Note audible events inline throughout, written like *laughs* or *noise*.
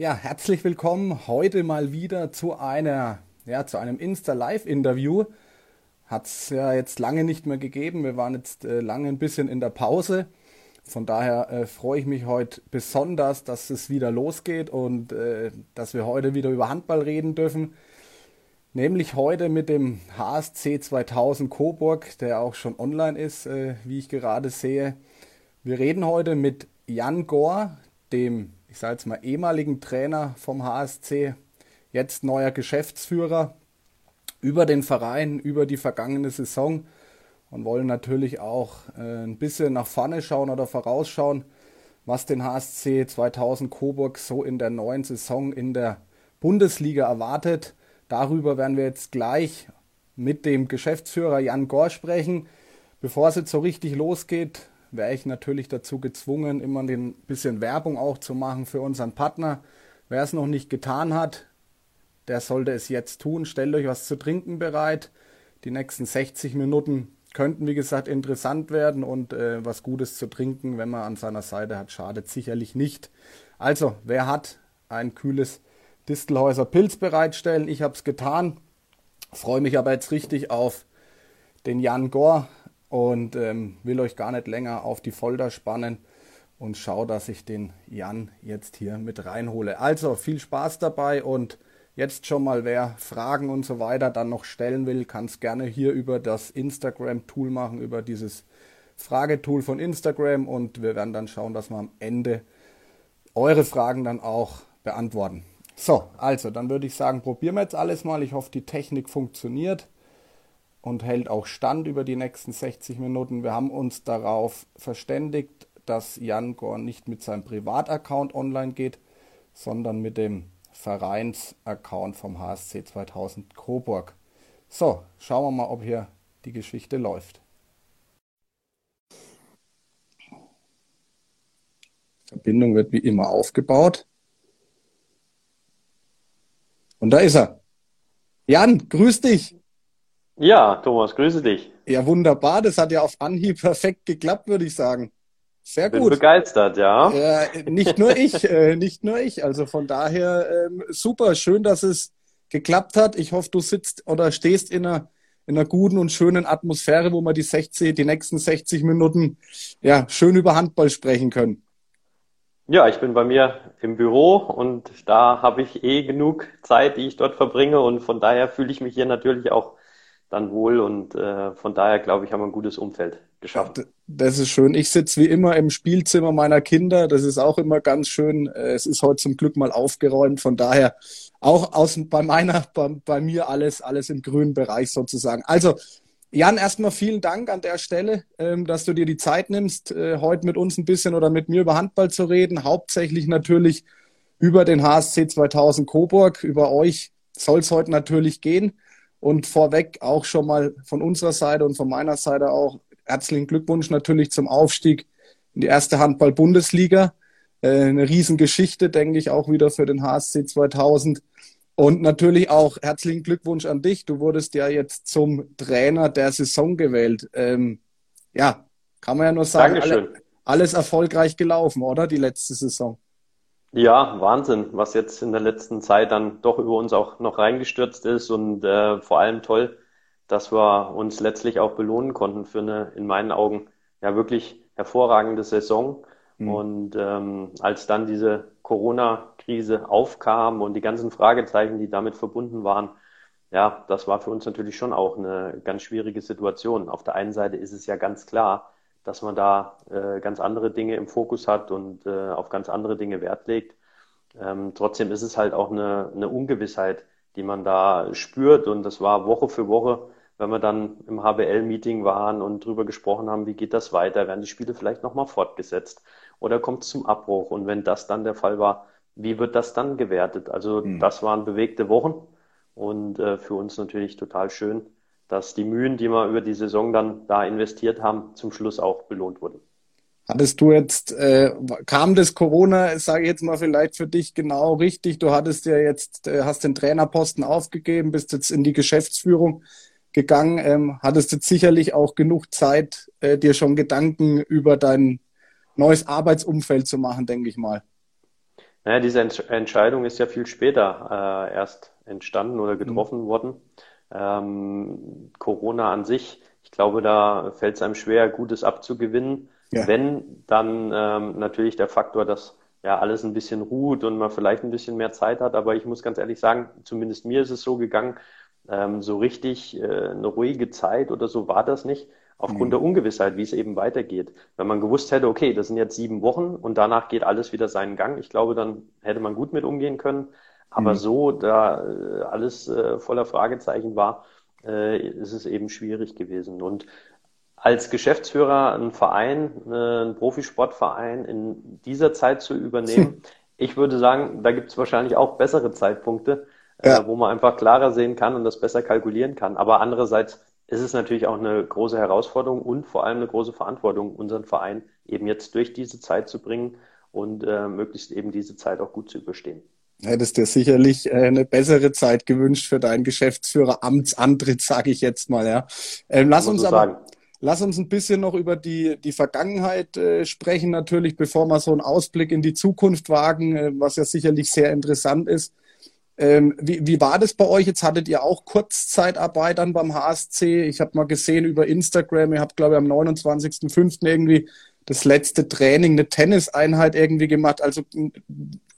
Ja, herzlich willkommen heute mal wieder zu einer, ja, zu einem Insta-Live-Interview. Hat es ja jetzt lange nicht mehr gegeben. Wir waren jetzt äh, lange ein bisschen in der Pause. Von daher äh, freue ich mich heute besonders, dass es wieder losgeht und äh, dass wir heute wieder über Handball reden dürfen. Nämlich heute mit dem HSC 2000 Coburg, der auch schon online ist, äh, wie ich gerade sehe. Wir reden heute mit Jan Gohr, dem ich sage jetzt mal, ehemaligen Trainer vom HSC, jetzt neuer Geschäftsführer, über den Verein, über die vergangene Saison und wollen natürlich auch äh, ein bisschen nach vorne schauen oder vorausschauen, was den HSC 2000 Coburg so in der neuen Saison in der Bundesliga erwartet. Darüber werden wir jetzt gleich mit dem Geschäftsführer Jan Gore sprechen. Bevor es jetzt so richtig losgeht, wäre ich natürlich dazu gezwungen, immer ein bisschen Werbung auch zu machen für unseren Partner. Wer es noch nicht getan hat, der sollte es jetzt tun. Stellt euch was zu trinken bereit. Die nächsten 60 Minuten könnten, wie gesagt, interessant werden und äh, was Gutes zu trinken, wenn man an seiner Seite hat, schadet sicherlich nicht. Also, wer hat ein kühles Distelhäuser Pilz bereitstellen? Ich habe es getan. Freue mich aber jetzt richtig auf den Jan Gore, und ähm, will euch gar nicht länger auf die Folter spannen und schau, dass ich den Jan jetzt hier mit reinhole. Also viel Spaß dabei und jetzt schon mal, wer Fragen und so weiter dann noch stellen will, kann es gerne hier über das Instagram-Tool machen, über dieses Fragetool von Instagram und wir werden dann schauen, dass wir am Ende eure Fragen dann auch beantworten. So, also dann würde ich sagen, probieren wir jetzt alles mal. Ich hoffe, die Technik funktioniert und hält auch Stand über die nächsten 60 Minuten. Wir haben uns darauf verständigt, dass Jan Gorn nicht mit seinem Privataccount online geht, sondern mit dem Vereinsaccount vom HSC 2000 Coburg. So, schauen wir mal, ob hier die Geschichte läuft. Verbindung wird wie immer aufgebaut. Und da ist er. Jan, grüß dich. Ja, Thomas, grüße dich. Ja, wunderbar. Das hat ja auf Anhieb perfekt geklappt, würde ich sagen. Sehr gut. Bin begeistert, ja. Äh, nicht nur ich, *laughs* äh, nicht nur ich. Also von daher ähm, super. Schön, dass es geklappt hat. Ich hoffe, du sitzt oder stehst in einer, in einer guten und schönen Atmosphäre, wo wir die 60, die nächsten 60 Minuten ja schön über Handball sprechen können. Ja, ich bin bei mir im Büro und da habe ich eh genug Zeit, die ich dort verbringe und von daher fühle ich mich hier natürlich auch dann wohl und äh, von daher glaube ich, haben wir ein gutes Umfeld geschaffen. Das ist schön. Ich sitze wie immer im Spielzimmer meiner Kinder. Das ist auch immer ganz schön. Äh, es ist heute zum Glück mal aufgeräumt. Von daher auch aus, bei meiner, bei, bei mir alles, alles im grünen Bereich sozusagen. Also, Jan, erstmal vielen Dank an der Stelle, ähm, dass du dir die Zeit nimmst, äh, heute mit uns ein bisschen oder mit mir über Handball zu reden. Hauptsächlich natürlich über den HSC 2000 Coburg. Über euch soll es heute natürlich gehen. Und vorweg auch schon mal von unserer Seite und von meiner Seite auch herzlichen Glückwunsch natürlich zum Aufstieg in die erste Handball-Bundesliga. Äh, eine Riesengeschichte, denke ich, auch wieder für den HSC 2000. Und natürlich auch herzlichen Glückwunsch an dich. Du wurdest ja jetzt zum Trainer der Saison gewählt. Ähm, ja, kann man ja nur sagen, alle, alles erfolgreich gelaufen, oder? Die letzte Saison. Ja, Wahnsinn, was jetzt in der letzten Zeit dann doch über uns auch noch reingestürzt ist und äh, vor allem toll, dass wir uns letztlich auch belohnen konnten für eine, in meinen Augen, ja wirklich hervorragende Saison. Mhm. Und ähm, als dann diese Corona-Krise aufkam und die ganzen Fragezeichen, die damit verbunden waren, ja, das war für uns natürlich schon auch eine ganz schwierige Situation. Auf der einen Seite ist es ja ganz klar, dass man da äh, ganz andere Dinge im Fokus hat und äh, auf ganz andere Dinge Wert legt. Ähm, trotzdem ist es halt auch eine, eine Ungewissheit, die man da spürt. Und das war Woche für Woche, wenn wir dann im HBL-Meeting waren und drüber gesprochen haben, wie geht das weiter, werden die Spiele vielleicht nochmal fortgesetzt oder kommt es zum Abbruch? Und wenn das dann der Fall war, wie wird das dann gewertet? Also mhm. das waren bewegte Wochen und äh, für uns natürlich total schön, dass die Mühen, die wir über die Saison dann da investiert haben, zum Schluss auch belohnt wurden. Hattest du jetzt, äh, kam das Corona, sage ich jetzt mal vielleicht für dich genau richtig? Du hattest ja jetzt, äh, hast den Trainerposten aufgegeben, bist jetzt in die Geschäftsführung gegangen, ähm, hattest jetzt sicherlich auch genug Zeit, äh, dir schon Gedanken über dein neues Arbeitsumfeld zu machen, denke ich mal. Naja, diese Entsch Entscheidung ist ja viel später äh, erst entstanden oder getroffen mhm. worden. Ähm, Corona an sich, ich glaube, da fällt es einem schwer, Gutes abzugewinnen. Ja. Wenn, dann ähm, natürlich der Faktor, dass ja alles ein bisschen ruht und man vielleicht ein bisschen mehr Zeit hat. Aber ich muss ganz ehrlich sagen, zumindest mir ist es so gegangen, ähm, so richtig äh, eine ruhige Zeit oder so war das nicht, aufgrund mhm. der Ungewissheit, wie es eben weitergeht. Wenn man gewusst hätte, okay, das sind jetzt sieben Wochen und danach geht alles wieder seinen Gang, ich glaube, dann hätte man gut mit umgehen können. Aber mhm. so, da äh, alles äh, voller Fragezeichen war, äh, ist es eben schwierig gewesen. Und als Geschäftsführer einen Verein, äh, einen Profisportverein in dieser Zeit zu übernehmen, *laughs* ich würde sagen, da gibt es wahrscheinlich auch bessere Zeitpunkte, äh, ja. wo man einfach klarer sehen kann und das besser kalkulieren kann. Aber andererseits ist es natürlich auch eine große Herausforderung und vor allem eine große Verantwortung, unseren Verein eben jetzt durch diese Zeit zu bringen und äh, möglichst eben diese Zeit auch gut zu überstehen. Hättest dir sicherlich äh, eine bessere Zeit gewünscht für deinen Geschäftsführer Amtsantritt, sage ich jetzt mal. Ja. Ähm, lass uns so aber, sagen. Lass uns ein bisschen noch über die, die Vergangenheit äh, sprechen, natürlich, bevor wir so einen Ausblick in die Zukunft wagen, äh, was ja sicherlich sehr interessant ist. Ähm, wie, wie war das bei euch? Jetzt hattet ihr auch Kurzzeitarbeit dann beim HSC. Ich habe mal gesehen über Instagram, ihr habt, glaube ich, am 29.05. irgendwie das letzte Training, eine Tenniseinheit irgendwie gemacht. Also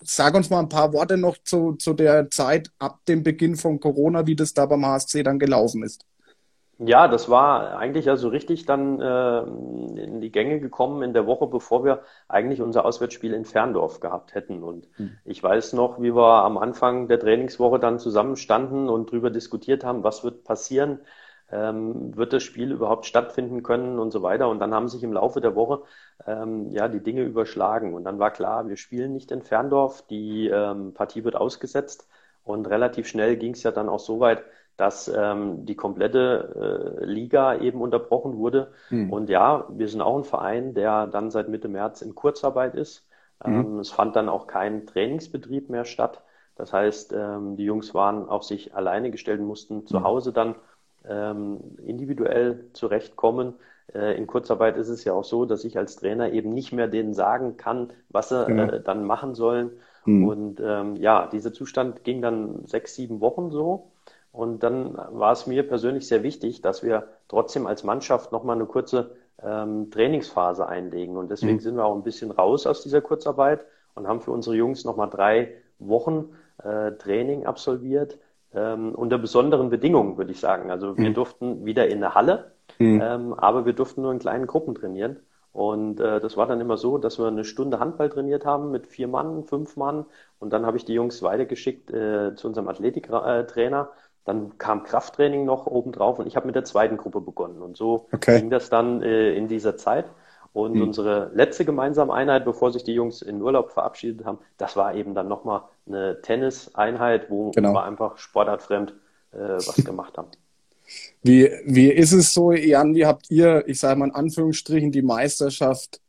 sag uns mal ein paar Worte noch zu, zu der Zeit ab dem Beginn von Corona, wie das da beim HSC dann gelaufen ist. Ja, das war eigentlich also richtig dann äh, in die Gänge gekommen in der Woche, bevor wir eigentlich unser Auswärtsspiel in Ferndorf gehabt hätten. Und mhm. ich weiß noch, wie wir am Anfang der Trainingswoche dann zusammenstanden und drüber diskutiert haben, was wird passieren, ähm, wird das Spiel überhaupt stattfinden können und so weiter. Und dann haben sich im Laufe der Woche ähm, ja die Dinge überschlagen. Und dann war klar, wir spielen nicht in Ferndorf, die ähm, Partie wird ausgesetzt. Und relativ schnell ging es ja dann auch so weit, dass ähm, die komplette äh, Liga eben unterbrochen wurde. Mhm. Und ja, wir sind auch ein Verein, der dann seit Mitte März in Kurzarbeit ist. Ähm, mhm. Es fand dann auch kein Trainingsbetrieb mehr statt. Das heißt, ähm, die Jungs waren auf sich alleine gestellt und mussten zu hm. Hause dann ähm, individuell zurechtkommen. Äh, in Kurzarbeit ist es ja auch so, dass ich als Trainer eben nicht mehr denen sagen kann, was sie genau. äh, dann machen sollen. Mhm. Und ähm, ja, dieser Zustand ging dann sechs, sieben Wochen so. Und dann war es mir persönlich sehr wichtig, dass wir trotzdem als Mannschaft nochmal eine kurze ähm, Trainingsphase einlegen. Und deswegen mhm. sind wir auch ein bisschen raus aus dieser Kurzarbeit und haben für unsere Jungs nochmal drei Wochen äh, Training absolviert. Ähm, unter besonderen Bedingungen, würde ich sagen. Also wir mhm. durften wieder in der Halle, mhm. ähm, aber wir durften nur in kleinen Gruppen trainieren. Und äh, das war dann immer so, dass wir eine Stunde Handball trainiert haben mit vier Mann, fünf Mann. Und dann habe ich die Jungs weitergeschickt äh, zu unserem Athletiktrainer. Äh, dann kam Krafttraining noch obendrauf und ich habe mit der zweiten Gruppe begonnen. Und so okay. ging das dann äh, in dieser Zeit. Und mhm. unsere letzte gemeinsame Einheit, bevor sich die Jungs in Urlaub verabschiedet haben, das war eben dann nochmal eine Tenniseinheit, wo genau. wir einfach sportartfremd äh, was gemacht haben. *laughs* Wie, wie ist es so, Jan, wie habt ihr, ich sage mal in Anführungsstrichen, die Meisterschaft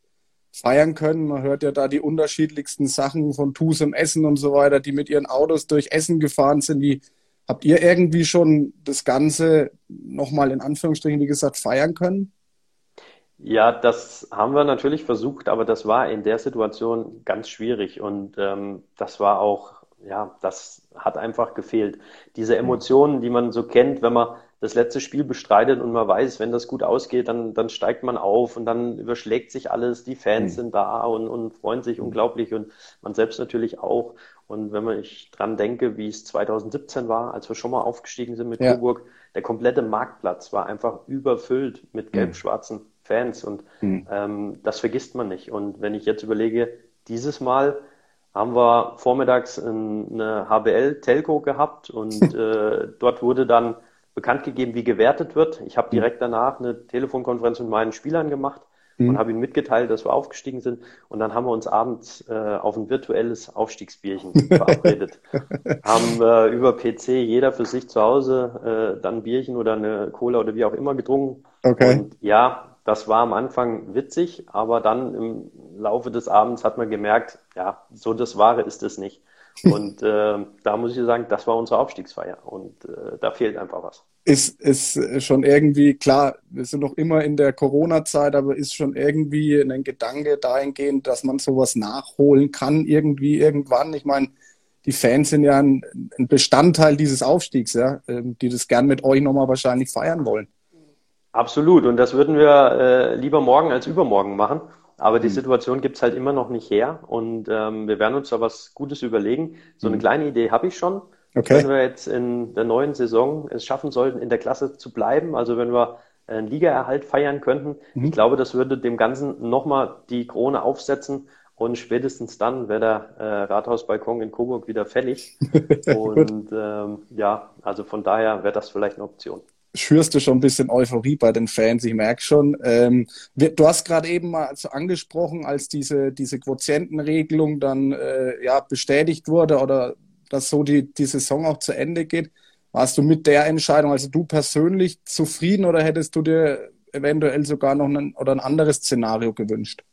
feiern können? Man hört ja da die unterschiedlichsten Sachen von Tusem Essen und so weiter, die mit ihren Autos durch Essen gefahren sind. Wie, Habt ihr irgendwie schon das Ganze nochmal in Anführungsstrichen, wie gesagt, feiern können? Ja, das haben wir natürlich versucht, aber das war in der Situation ganz schwierig und ähm, das war auch, ja, das hat einfach gefehlt. Diese Emotionen, die man so kennt, wenn man das letzte Spiel bestreitet und man weiß, wenn das gut ausgeht, dann, dann steigt man auf und dann überschlägt sich alles, die Fans mhm. sind da und, und freuen sich mhm. unglaublich und man selbst natürlich auch. Und wenn man ich dran denke, wie es 2017 war, als wir schon mal aufgestiegen sind mit ja. Coburg, der komplette Marktplatz war einfach überfüllt mit hm. gelb-schwarzen Fans und mhm. ähm, das vergisst man nicht. Und wenn ich jetzt überlege, dieses Mal haben wir vormittags eine HBL-Telco gehabt und *laughs* äh, dort wurde dann bekannt gegeben, wie gewertet wird. Ich habe hm. direkt danach eine Telefonkonferenz mit meinen Spielern gemacht mhm. und habe ihnen mitgeteilt, dass wir aufgestiegen sind. Und dann haben wir uns abends äh, auf ein virtuelles Aufstiegsbierchen *laughs* verabredet. haben äh, über PC jeder für sich zu Hause äh, dann ein Bierchen oder eine Cola oder wie auch immer getrunken. Okay. Und ja, das war am Anfang witzig, aber dann im Laufe des Abends hat man gemerkt, ja, so das Wahre ist es nicht. *laughs* Und äh, da muss ich sagen, das war unsere Aufstiegsfeier und äh, da fehlt einfach was. Ist, ist schon irgendwie, klar, wir sind noch immer in der Corona-Zeit, aber ist schon irgendwie ein Gedanke dahingehend, dass man sowas nachholen kann, irgendwie, irgendwann. Ich meine, die Fans sind ja ein, ein Bestandteil dieses Aufstiegs, ja, ähm, die das gern mit euch nochmal wahrscheinlich feiern wollen. Absolut. Und das würden wir äh, lieber morgen als übermorgen machen. Aber die hm. Situation gibt's halt immer noch nicht her. Und ähm, wir werden uns da was Gutes überlegen. So eine hm. kleine Idee habe ich schon. Okay. Wenn wir jetzt in der neuen Saison es schaffen sollten, in der Klasse zu bleiben, also wenn wir einen Ligaerhalt feiern könnten, mhm. ich glaube, das würde dem Ganzen nochmal die Krone aufsetzen und spätestens dann wäre der äh, Rathausbalkon in Coburg wieder fällig. *laughs* und ähm, ja, also von daher wäre das vielleicht eine Option schürst du schon ein bisschen Euphorie bei den Fans, ich merke schon. Ähm, du hast gerade eben mal so angesprochen, als diese, diese Quotientenregelung dann äh, ja, bestätigt wurde oder dass so die, die Saison auch zu Ende geht. Warst du mit der Entscheidung, also du persönlich zufrieden oder hättest du dir eventuell sogar noch ein, oder ein anderes Szenario gewünscht?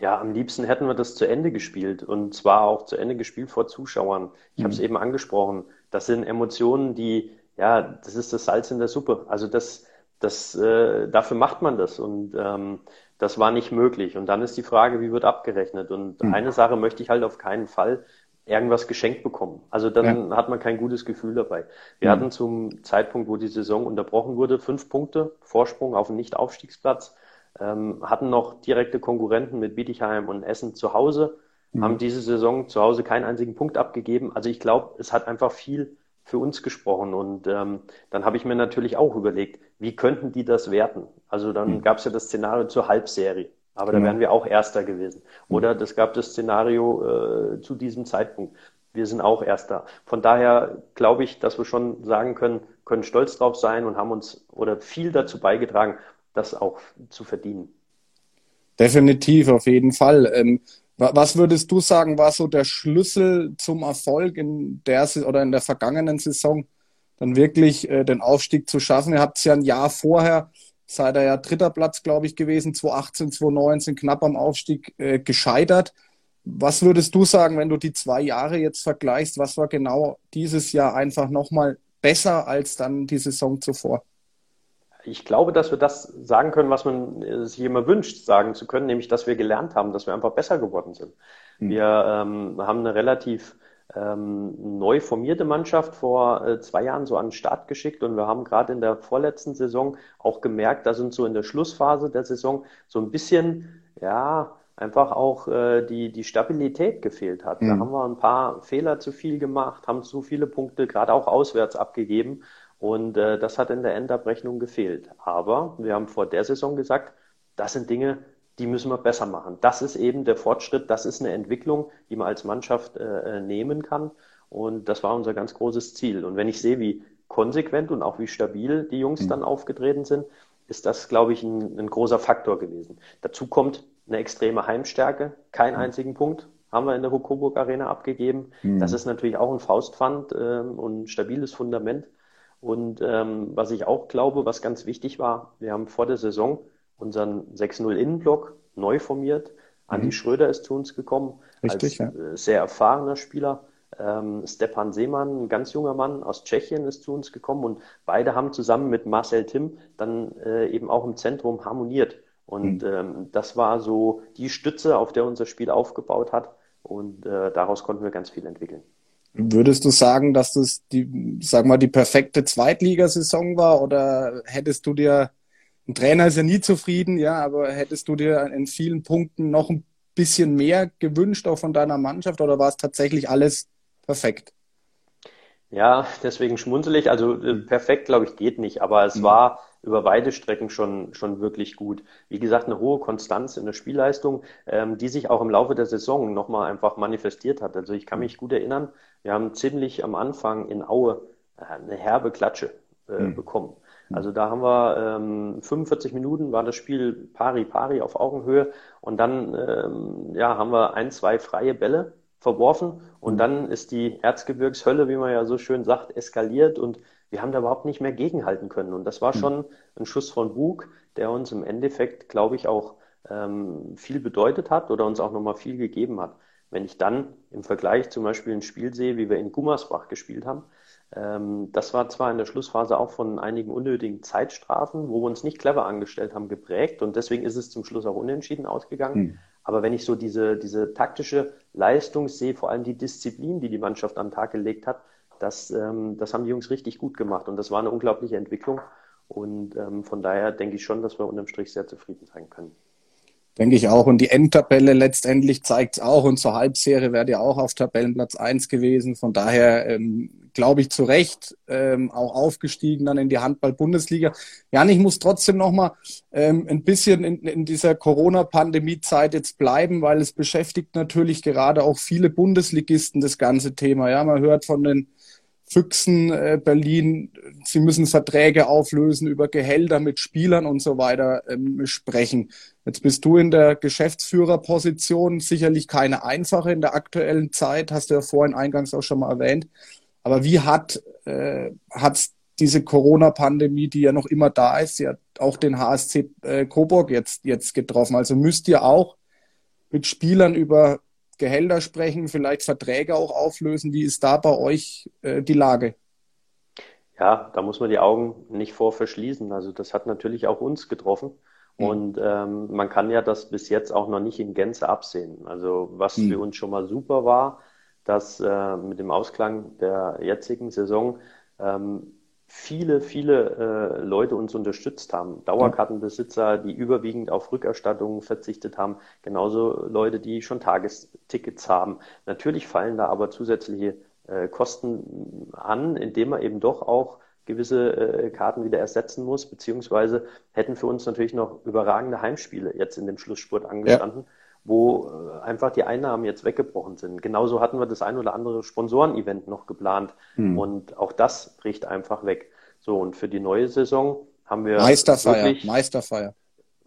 Ja, am liebsten hätten wir das zu Ende gespielt und zwar auch zu Ende gespielt vor Zuschauern. Ich mhm. habe es eben angesprochen. Das sind Emotionen, die ja, das ist das Salz in der Suppe. Also das, das, äh, dafür macht man das und ähm, das war nicht möglich. Und dann ist die Frage, wie wird abgerechnet? Und mhm. eine Sache möchte ich halt auf keinen Fall irgendwas geschenkt bekommen. Also dann ja. hat man kein gutes Gefühl dabei. Wir mhm. hatten zum Zeitpunkt, wo die Saison unterbrochen wurde, fünf Punkte Vorsprung auf den Nicht-Aufstiegsplatz, ähm, hatten noch direkte Konkurrenten mit Bietigheim und Essen zu Hause, mhm. haben diese Saison zu Hause keinen einzigen Punkt abgegeben. Also ich glaube, es hat einfach viel für uns gesprochen. Und ähm, dann habe ich mir natürlich auch überlegt, wie könnten die das werten? Also dann mhm. gab es ja das Szenario zur Halbserie, aber da mhm. wären wir auch Erster gewesen. Hm. Oder es gab das Szenario äh, zu diesem Zeitpunkt. Wir sind auch Erster. Von daher glaube ich, dass wir schon sagen können, können stolz drauf sein und haben uns oder viel dazu beigetragen, das auch zu verdienen. Definitiv, auf jeden Fall. Was würdest du sagen, war so der Schlüssel zum Erfolg in der oder in der vergangenen Saison, dann wirklich äh, den Aufstieg zu schaffen? Ihr habt es ja ein Jahr vorher, seid ihr ja dritter Platz, glaube ich, gewesen, 2018, 2019, knapp am Aufstieg äh, gescheitert. Was würdest du sagen, wenn du die zwei Jahre jetzt vergleichst? Was war genau dieses Jahr einfach nochmal besser als dann die Saison zuvor? Ich glaube, dass wir das sagen können, was man äh, sich immer wünscht, sagen zu können, nämlich, dass wir gelernt haben, dass wir einfach besser geworden sind. Mhm. Wir ähm, haben eine relativ ähm, neu formierte Mannschaft vor äh, zwei Jahren so an den Start geschickt und wir haben gerade in der vorletzten Saison auch gemerkt, dass uns so in der Schlussphase der Saison so ein bisschen, ja, einfach auch äh, die, die Stabilität gefehlt hat. Mhm. Da haben wir ein paar Fehler zu viel gemacht, haben zu viele Punkte gerade auch auswärts abgegeben und äh, das hat in der Endabrechnung gefehlt. Aber wir haben vor der Saison gesagt, das sind Dinge, die müssen wir besser machen. Das ist eben der Fortschritt, das ist eine Entwicklung, die man als Mannschaft äh, äh, nehmen kann. Und das war unser ganz großes Ziel. Und wenn ich sehe, wie konsequent und auch wie stabil die Jungs mhm. dann aufgetreten sind, ist das, glaube ich, ein, ein, großer Faktor gewesen. Dazu kommt eine extreme Heimstärke, keinen mhm. einzigen Punkt haben wir in der Coburg Arena abgegeben. Mhm. Das ist natürlich auch ein Faustpfand äh, und ein stabiles Fundament. Und ähm, was ich auch glaube, was ganz wichtig war, wir haben vor der Saison unseren 6-0 Innenblock neu formiert. Mhm. Andi Schröder ist zu uns gekommen Richtig, als ja. Äh, sehr erfahrener Spieler. Ähm, Stepan Seemann, ein ganz junger Mann aus Tschechien, ist zu uns gekommen und beide haben zusammen mit Marcel Tim dann äh, eben auch im Zentrum harmoniert. Und mhm. ähm, das war so die Stütze, auf der unser Spiel aufgebaut hat. Und äh, daraus konnten wir ganz viel entwickeln. Würdest du sagen, dass das die, sag mal, die perfekte Zweitligasaison war oder hättest du dir, ein Trainer ist ja nie zufrieden, ja, aber hättest du dir in vielen Punkten noch ein bisschen mehr gewünscht, auch von deiner Mannschaft, oder war es tatsächlich alles perfekt? Ja, deswegen schmunzel ich. Also äh, perfekt, glaube ich, geht nicht, aber es mhm. war über beide Strecken schon, schon wirklich gut. Wie gesagt, eine hohe Konstanz in der Spielleistung, ähm, die sich auch im Laufe der Saison nochmal einfach manifestiert hat. Also ich kann mich gut erinnern, wir haben ziemlich am Anfang in Aue äh, eine herbe Klatsche äh, mhm. bekommen. Also da haben wir ähm, 45 Minuten war das Spiel pari pari auf Augenhöhe und dann ähm, ja haben wir ein zwei freie Bälle verworfen und dann ist die Erzgebirgshölle, wie man ja so schön sagt, eskaliert und wir haben da überhaupt nicht mehr gegenhalten können. Und das war hm. schon ein Schuss von Bug, der uns im Endeffekt, glaube ich, auch ähm, viel bedeutet hat oder uns auch nochmal viel gegeben hat. Wenn ich dann im Vergleich zum Beispiel ein Spiel sehe, wie wir in Gummersbach gespielt haben, ähm, das war zwar in der Schlussphase auch von einigen unnötigen Zeitstrafen, wo wir uns nicht clever angestellt haben, geprägt und deswegen ist es zum Schluss auch unentschieden ausgegangen. Hm. Aber wenn ich so diese, diese taktische Leistung sehe, vor allem die Disziplin, die die Mannschaft am Tag gelegt hat, das, ähm, das haben die Jungs richtig gut gemacht und das war eine unglaubliche Entwicklung. Und ähm, von daher denke ich schon, dass wir unterm Strich sehr zufrieden sein können. Denke ich auch. Und die Endtabelle letztendlich zeigt es auch. Und zur Halbserie wäre ja auch auf Tabellenplatz eins gewesen. Von daher ähm, glaube ich zu Recht ähm, auch aufgestiegen dann in die Handball-Bundesliga. Jan, ich muss trotzdem noch mal ähm, ein bisschen in, in dieser Corona-Pandemie-Zeit jetzt bleiben, weil es beschäftigt natürlich gerade auch viele Bundesligisten das ganze Thema. Ja, man hört von den Füchsen äh, Berlin, sie müssen Verträge auflösen über Gehälter mit Spielern und so weiter ähm, sprechen. Jetzt bist du in der Geschäftsführerposition, sicherlich keine einfache in der aktuellen Zeit, hast du ja vorhin eingangs auch schon mal erwähnt. Aber wie hat äh, hat's diese Corona-Pandemie, die ja noch immer da ist, ja auch den HSC äh, Coburg jetzt, jetzt getroffen? Also müsst ihr auch mit Spielern über Gehälter sprechen, vielleicht Verträge auch auflösen. Wie ist da bei euch äh, die Lage? Ja, da muss man die Augen nicht vor verschließen. Also das hat natürlich auch uns getroffen. Mhm. Und ähm, man kann ja das bis jetzt auch noch nicht in Gänze absehen. Also was mhm. für uns schon mal super war, dass äh, mit dem Ausklang der jetzigen Saison ähm, viele, viele äh, Leute uns unterstützt haben. Dauerkartenbesitzer, die überwiegend auf Rückerstattungen verzichtet haben, genauso Leute, die schon Tagestickets haben. Natürlich fallen da aber zusätzliche äh, Kosten an, indem man eben doch auch gewisse äh, Karten wieder ersetzen muss, beziehungsweise hätten für uns natürlich noch überragende Heimspiele jetzt in dem Schlussspurt angestanden. Ja wo äh, einfach die Einnahmen jetzt weggebrochen sind. Genauso hatten wir das ein oder andere Sponsorenevent noch geplant hm. und auch das bricht einfach weg. So, und für die neue Saison haben wir. Meisterfeier, Meisterfeier.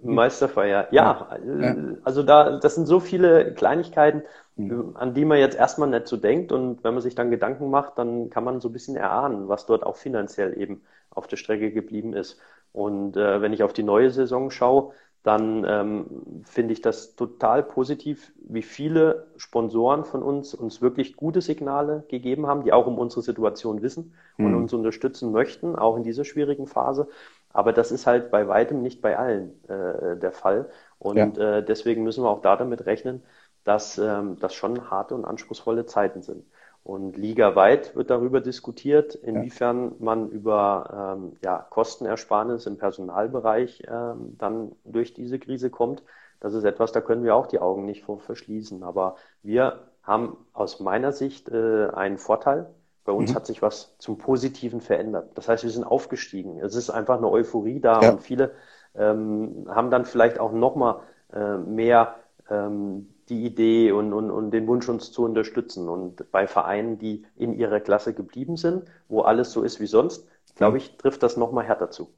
Meisterfeier, ja, ja, äh, Also da, das sind so viele Kleinigkeiten, hm. an die man jetzt erstmal nicht so denkt. Und wenn man sich dann Gedanken macht, dann kann man so ein bisschen erahnen, was dort auch finanziell eben auf der Strecke geblieben ist. Und äh, wenn ich auf die neue Saison schaue, dann ähm, finde ich das total positiv, wie viele Sponsoren von uns uns wirklich gute Signale gegeben haben, die auch um unsere Situation wissen und mhm. uns unterstützen möchten, auch in dieser schwierigen Phase. Aber das ist halt bei weitem nicht bei allen äh, der Fall. Und ja. äh, deswegen müssen wir auch da damit rechnen, dass ähm, das schon harte und anspruchsvolle Zeiten sind. Und ligaweit wird darüber diskutiert, inwiefern ja. man über ähm, ja, Kostenersparnis im Personalbereich ähm, dann durch diese Krise kommt. Das ist etwas, da können wir auch die Augen nicht vor verschließen. Aber wir haben aus meiner Sicht äh, einen Vorteil. Bei uns mhm. hat sich was zum Positiven verändert. Das heißt, wir sind aufgestiegen. Es ist einfach eine Euphorie da ja. und viele ähm, haben dann vielleicht auch nochmal äh, mehr ähm, die Idee und, und, und den Wunsch, uns zu unterstützen. Und bei Vereinen, die in ihrer Klasse geblieben sind, wo alles so ist wie sonst, glaube ich, trifft das nochmal härter zu.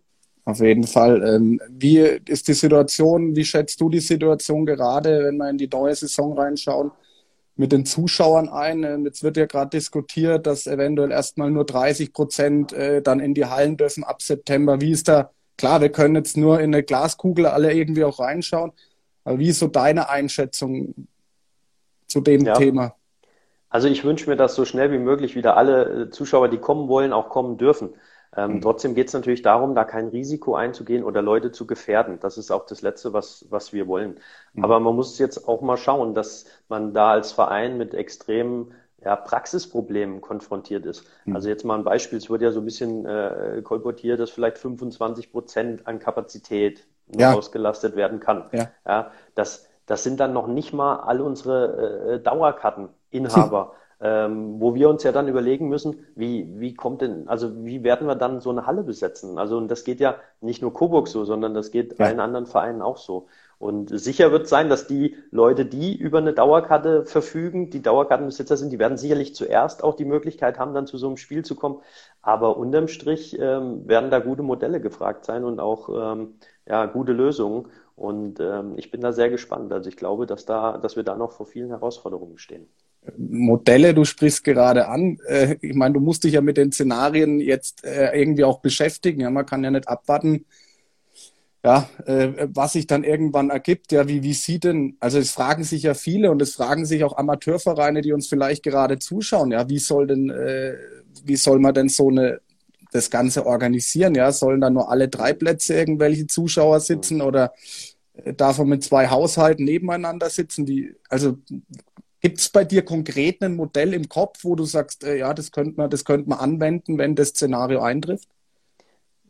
Auf jeden Fall. Ähm, wie ist die Situation, wie schätzt du die Situation gerade, wenn wir in die neue Saison reinschauen, mit den Zuschauern ein? Ähm, jetzt wird ja gerade diskutiert, dass eventuell erstmal nur 30 Prozent äh, dann in die Hallen dürfen ab September. Wie ist da, klar, wir können jetzt nur in eine Glaskugel alle irgendwie auch reinschauen, aber wie ist so deine Einschätzung zu dem ja. Thema? Also ich wünsche mir, dass so schnell wie möglich wieder alle äh, Zuschauer, die kommen wollen, auch kommen dürfen. Ähm, mhm. Trotzdem geht es natürlich darum, da kein Risiko einzugehen oder Leute zu gefährden. Das ist auch das Letzte, was, was wir wollen. Mhm. Aber man muss jetzt auch mal schauen, dass man da als Verein mit extremen ja, Praxisproblemen konfrontiert ist. Mhm. Also jetzt mal ein Beispiel, es wird ja so ein bisschen äh, kolportiert, dass vielleicht 25 Prozent an Kapazität ja. ausgelastet werden kann. Ja. ja. das, das sind dann noch nicht mal all unsere äh, Dauerkarteninhaber. *laughs* ähm, wo wir uns ja dann überlegen müssen, wie, wie kommt denn, also wie werden wir dann so eine Halle besetzen? Also und das geht ja nicht nur Coburg so, sondern das geht ja. allen anderen Vereinen auch so. Und sicher wird sein, dass die Leute, die über eine Dauerkarte verfügen, die Dauerkartenbesitzer sind, die werden sicherlich zuerst auch die Möglichkeit haben, dann zu so einem Spiel zu kommen. Aber unterm Strich ähm, werden da gute Modelle gefragt sein und auch ähm, ja, gute Lösungen. Und ähm, ich bin da sehr gespannt. Also ich glaube, dass da, dass wir da noch vor vielen Herausforderungen stehen. Modelle, du sprichst gerade an. Äh, ich meine, du musst dich ja mit den Szenarien jetzt äh, irgendwie auch beschäftigen. Ja, man kann ja nicht abwarten, ja, äh, was sich dann irgendwann ergibt. Ja, wie, wie sieht denn, also es fragen sich ja viele und es fragen sich auch Amateurvereine, die uns vielleicht gerade zuschauen, ja, wie soll denn, äh, wie soll man denn so eine, das Ganze organisieren? Ja, sollen da nur alle drei Plätze irgendwelche Zuschauer sitzen oder äh, darf man mit zwei Haushalten nebeneinander sitzen? Die, also Gibt es bei dir konkret ein Modell im Kopf, wo du sagst, äh, ja, das könnte man, das könnte man anwenden, wenn das Szenario eintrifft?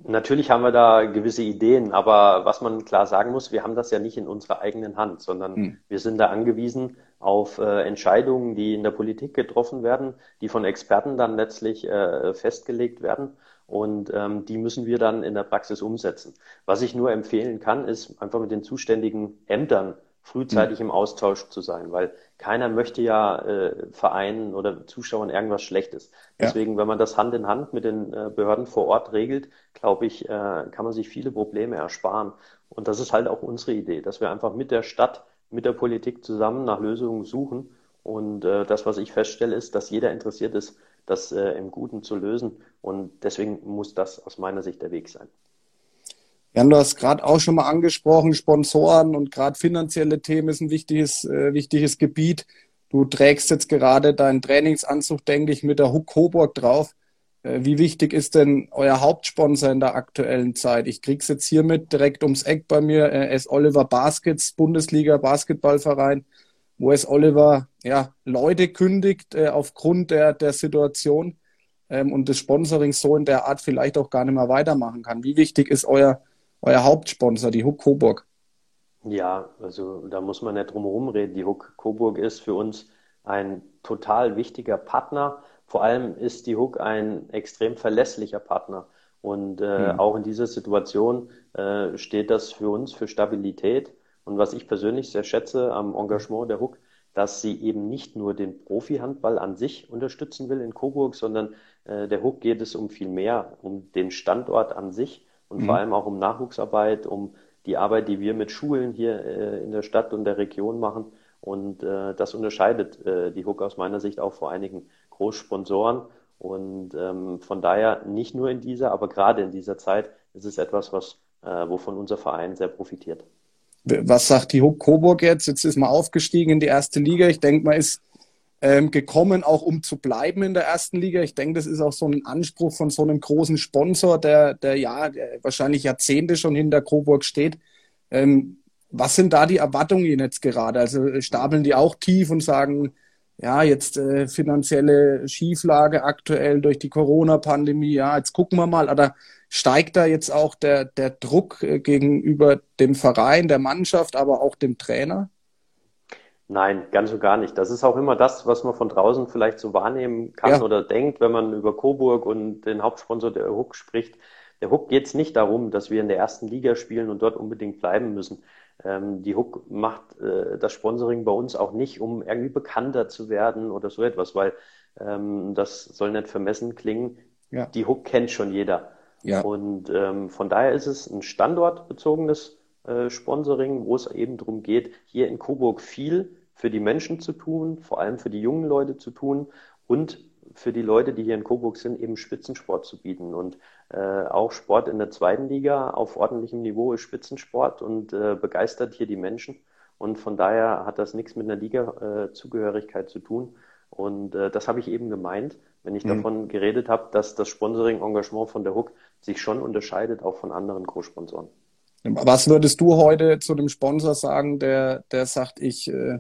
Natürlich haben wir da gewisse Ideen, aber was man klar sagen muss, wir haben das ja nicht in unserer eigenen Hand, sondern hm. wir sind da angewiesen auf äh, Entscheidungen, die in der Politik getroffen werden, die von Experten dann letztlich äh, festgelegt werden und ähm, die müssen wir dann in der Praxis umsetzen. Was ich nur empfehlen kann, ist einfach mit den zuständigen Ämtern frühzeitig mhm. im Austausch zu sein, weil keiner möchte ja äh, Vereinen oder Zuschauern irgendwas Schlechtes. Deswegen, ja. wenn man das Hand in Hand mit den äh, Behörden vor Ort regelt, glaube ich, äh, kann man sich viele Probleme ersparen. Und das ist halt auch unsere Idee, dass wir einfach mit der Stadt, mit der Politik zusammen nach Lösungen suchen. Und äh, das, was ich feststelle, ist, dass jeder interessiert ist, das äh, im Guten zu lösen. Und deswegen muss das aus meiner Sicht der Weg sein. Jan, du hast gerade auch schon mal angesprochen, Sponsoren und gerade finanzielle Themen ist ein wichtiges, äh, wichtiges Gebiet. Du trägst jetzt gerade deinen Trainingsanzug, denke ich, mit der Huck Coburg drauf. Äh, wie wichtig ist denn euer Hauptsponsor in der aktuellen Zeit? Ich krieg's jetzt hiermit direkt ums Eck bei mir. Äh, S. Oliver Baskets, Bundesliga Basketballverein, wo S. Oliver ja, Leute kündigt äh, aufgrund der, der Situation ähm, und des Sponsorings so in der Art vielleicht auch gar nicht mehr weitermachen kann. Wie wichtig ist euer euer Hauptsponsor, die Huck Coburg. Ja, also da muss man nicht drum herum reden. Die Huck Coburg ist für uns ein total wichtiger Partner. Vor allem ist die Huck ein extrem verlässlicher Partner. Und äh, mhm. auch in dieser Situation äh, steht das für uns für Stabilität. Und was ich persönlich sehr schätze am Engagement der Huck, dass sie eben nicht nur den Profi-Handball an sich unterstützen will in Coburg, sondern äh, der Huck geht es um viel mehr, um den Standort an sich und mhm. vor allem auch um Nachwuchsarbeit, um die Arbeit, die wir mit Schulen hier äh, in der Stadt und der Region machen. Und äh, das unterscheidet äh, die Hook aus meiner Sicht auch vor einigen Großsponsoren. Und ähm, von daher nicht nur in dieser, aber gerade in dieser Zeit ist es etwas, was, äh, wovon unser Verein sehr profitiert. Was sagt die Hook Coburg jetzt? Jetzt ist man aufgestiegen in die erste Liga. Ich denke, man ist ähm, gekommen, auch um zu bleiben in der ersten Liga. Ich denke, das ist auch so ein Anspruch von so einem großen Sponsor, der, der ja der wahrscheinlich Jahrzehnte schon hinter Coburg steht. Ähm, was sind da die Erwartungen jetzt gerade? Also äh, stapeln die auch tief und sagen, ja, jetzt äh, finanzielle Schieflage aktuell durch die Corona-Pandemie, ja, jetzt gucken wir mal, oder steigt da jetzt auch der, der Druck äh, gegenüber dem Verein, der Mannschaft, aber auch dem Trainer? Nein, ganz und gar nicht. Das ist auch immer das, was man von draußen vielleicht so wahrnehmen kann ja. oder denkt, wenn man über Coburg und den Hauptsponsor der Hook spricht. Der Hook geht es nicht darum, dass wir in der ersten Liga spielen und dort unbedingt bleiben müssen. Ähm, die Hook macht äh, das Sponsoring bei uns auch nicht, um irgendwie bekannter zu werden oder so etwas, weil ähm, das soll nicht vermessen klingen. Ja. Die Hook kennt schon jeder. Ja. Und ähm, von daher ist es ein standortbezogenes äh, Sponsoring, wo es eben darum geht, hier in Coburg viel für die Menschen zu tun, vor allem für die jungen Leute zu tun und für die Leute, die hier in Coburg sind, eben Spitzensport zu bieten. Und äh, auch Sport in der zweiten Liga auf ordentlichem Niveau ist Spitzensport und äh, begeistert hier die Menschen. Und von daher hat das nichts mit einer Liga-Zugehörigkeit äh, zu tun. Und äh, das habe ich eben gemeint, wenn ich mhm. davon geredet habe, dass das Sponsoring-Engagement von der Hook sich schon unterscheidet, auch von anderen Großsponsoren. Was würdest du heute zu dem Sponsor sagen, der, der sagt, ich äh,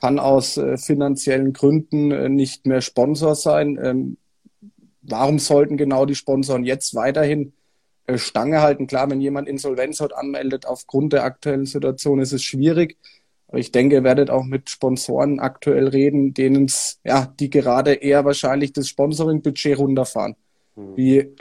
kann aus äh, finanziellen Gründen äh, nicht mehr Sponsor sein? Ähm, warum sollten genau die Sponsoren jetzt weiterhin äh, Stange halten? Klar, wenn jemand Insolvenz heute anmeldet, aufgrund der aktuellen Situation ist es schwierig. Aber ich denke, ihr werdet auch mit Sponsoren aktuell reden, denen es, ja, die gerade eher wahrscheinlich das Sponsoring-Budget runterfahren. Hm. Wie,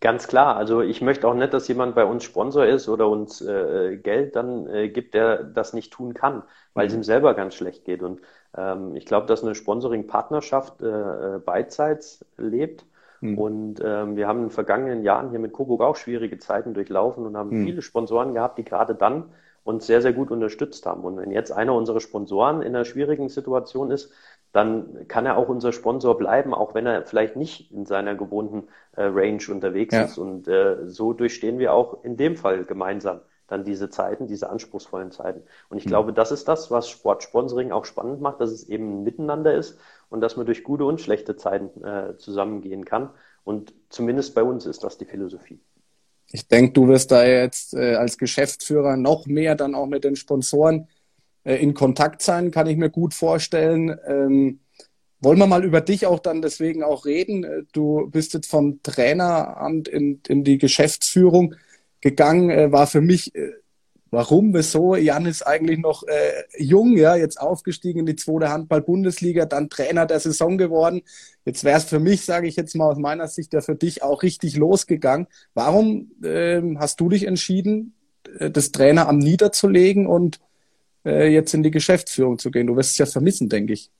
Ganz klar. Also ich möchte auch nicht, dass jemand bei uns Sponsor ist oder uns äh, Geld dann äh, gibt, der das nicht tun kann, weil mhm. es ihm selber ganz schlecht geht. Und ähm, ich glaube, dass eine Sponsoring-Partnerschaft äh, beidseits lebt. Mhm. Und ähm, wir haben in den vergangenen Jahren hier mit Coburg auch schwierige Zeiten durchlaufen und haben mhm. viele Sponsoren gehabt, die gerade dann uns sehr, sehr gut unterstützt haben. Und wenn jetzt einer unserer Sponsoren in einer schwierigen Situation ist, dann kann er auch unser Sponsor bleiben, auch wenn er vielleicht nicht in seiner gewohnten äh, Range unterwegs ja. ist. Und äh, so durchstehen wir auch in dem Fall gemeinsam dann diese Zeiten, diese anspruchsvollen Zeiten. Und ich mhm. glaube, das ist das, was Sportsponsoring auch spannend macht, dass es eben ein Miteinander ist und dass man durch gute und schlechte Zeiten äh, zusammengehen kann. Und zumindest bei uns ist das die Philosophie. Ich denke, du wirst da jetzt äh, als Geschäftsführer noch mehr dann auch mit den Sponsoren äh, in Kontakt sein, kann ich mir gut vorstellen. Ähm, wollen wir mal über dich auch dann deswegen auch reden? Äh, du bist jetzt vom Traineramt in, in die Geschäftsführung gegangen, äh, war für mich, äh, warum, wieso? Jan ist eigentlich noch äh, jung, ja, jetzt aufgestiegen in die zweite Handball-Bundesliga, dann Trainer der Saison geworden. Jetzt wäre es für mich, sage ich jetzt mal aus meiner Sicht, ja für dich auch richtig losgegangen. Warum ähm, hast du dich entschieden, äh, das Traineramt niederzulegen und äh, jetzt in die Geschäftsführung zu gehen? Du wirst es ja vermissen, denke ich.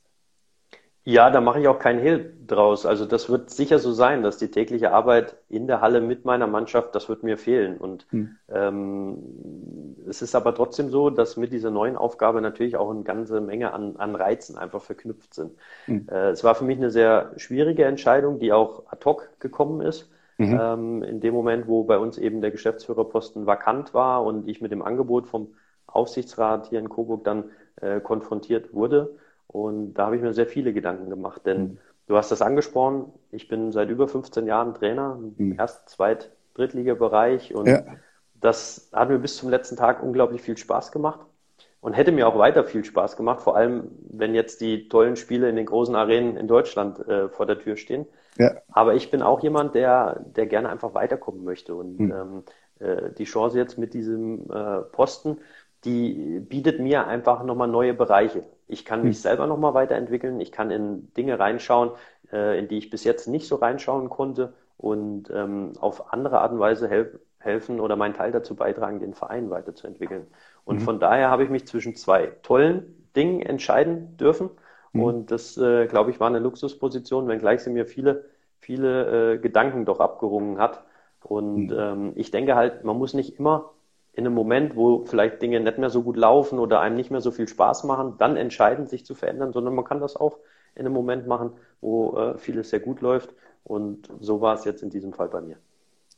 Ja, da mache ich auch keinen Hehl draus. Also das wird sicher so sein, dass die tägliche Arbeit in der Halle mit meiner Mannschaft, das wird mir fehlen. Und hm. ähm, es ist aber trotzdem so, dass mit dieser neuen Aufgabe natürlich auch eine ganze Menge an, an Reizen einfach verknüpft sind. Hm. Äh, es war für mich eine sehr schwierige Entscheidung, die auch ad hoc gekommen ist. Mhm. Ähm, in dem Moment, wo bei uns eben der Geschäftsführerposten vakant war und ich mit dem Angebot vom Aufsichtsrat hier in Coburg dann äh, konfrontiert wurde. Und da habe ich mir sehr viele Gedanken gemacht, denn mhm. du hast das angesprochen, ich bin seit über 15 Jahren Trainer im mhm. Erst-, Zweit-, Drittliga-Bereich und ja. das hat mir bis zum letzten Tag unglaublich viel Spaß gemacht und hätte mir auch weiter viel Spaß gemacht, vor allem wenn jetzt die tollen Spiele in den großen Arenen in Deutschland äh, vor der Tür stehen. Ja. Aber ich bin auch jemand, der, der gerne einfach weiterkommen möchte und mhm. ähm, äh, die Chance jetzt mit diesem äh, Posten, die bietet mir einfach nochmal neue Bereiche. Ich kann mich hm. selber nochmal weiterentwickeln. Ich kann in Dinge reinschauen, äh, in die ich bis jetzt nicht so reinschauen konnte und ähm, auf andere Art und Weise helf helfen oder meinen Teil dazu beitragen, den Verein weiterzuentwickeln. Und mhm. von daher habe ich mich zwischen zwei tollen Dingen entscheiden dürfen. Mhm. Und das, äh, glaube ich, war eine Luxusposition, wenngleich sie mir viele, viele äh, Gedanken doch abgerungen hat. Und mhm. ähm, ich denke halt, man muss nicht immer in einem Moment, wo vielleicht Dinge nicht mehr so gut laufen oder einem nicht mehr so viel Spaß machen, dann entscheiden, sich zu verändern, sondern man kann das auch in einem Moment machen, wo äh, vieles sehr gut läuft. Und so war es jetzt in diesem Fall bei mir.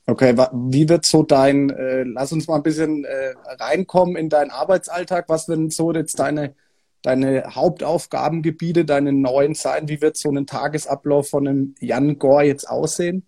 Okay, wie wird so dein, äh, lass uns mal ein bisschen äh, reinkommen in deinen Arbeitsalltag. Was werden so jetzt deine, deine Hauptaufgabengebiete, deine neuen sein? Wie wird so ein Tagesablauf von einem Jan Gore jetzt aussehen?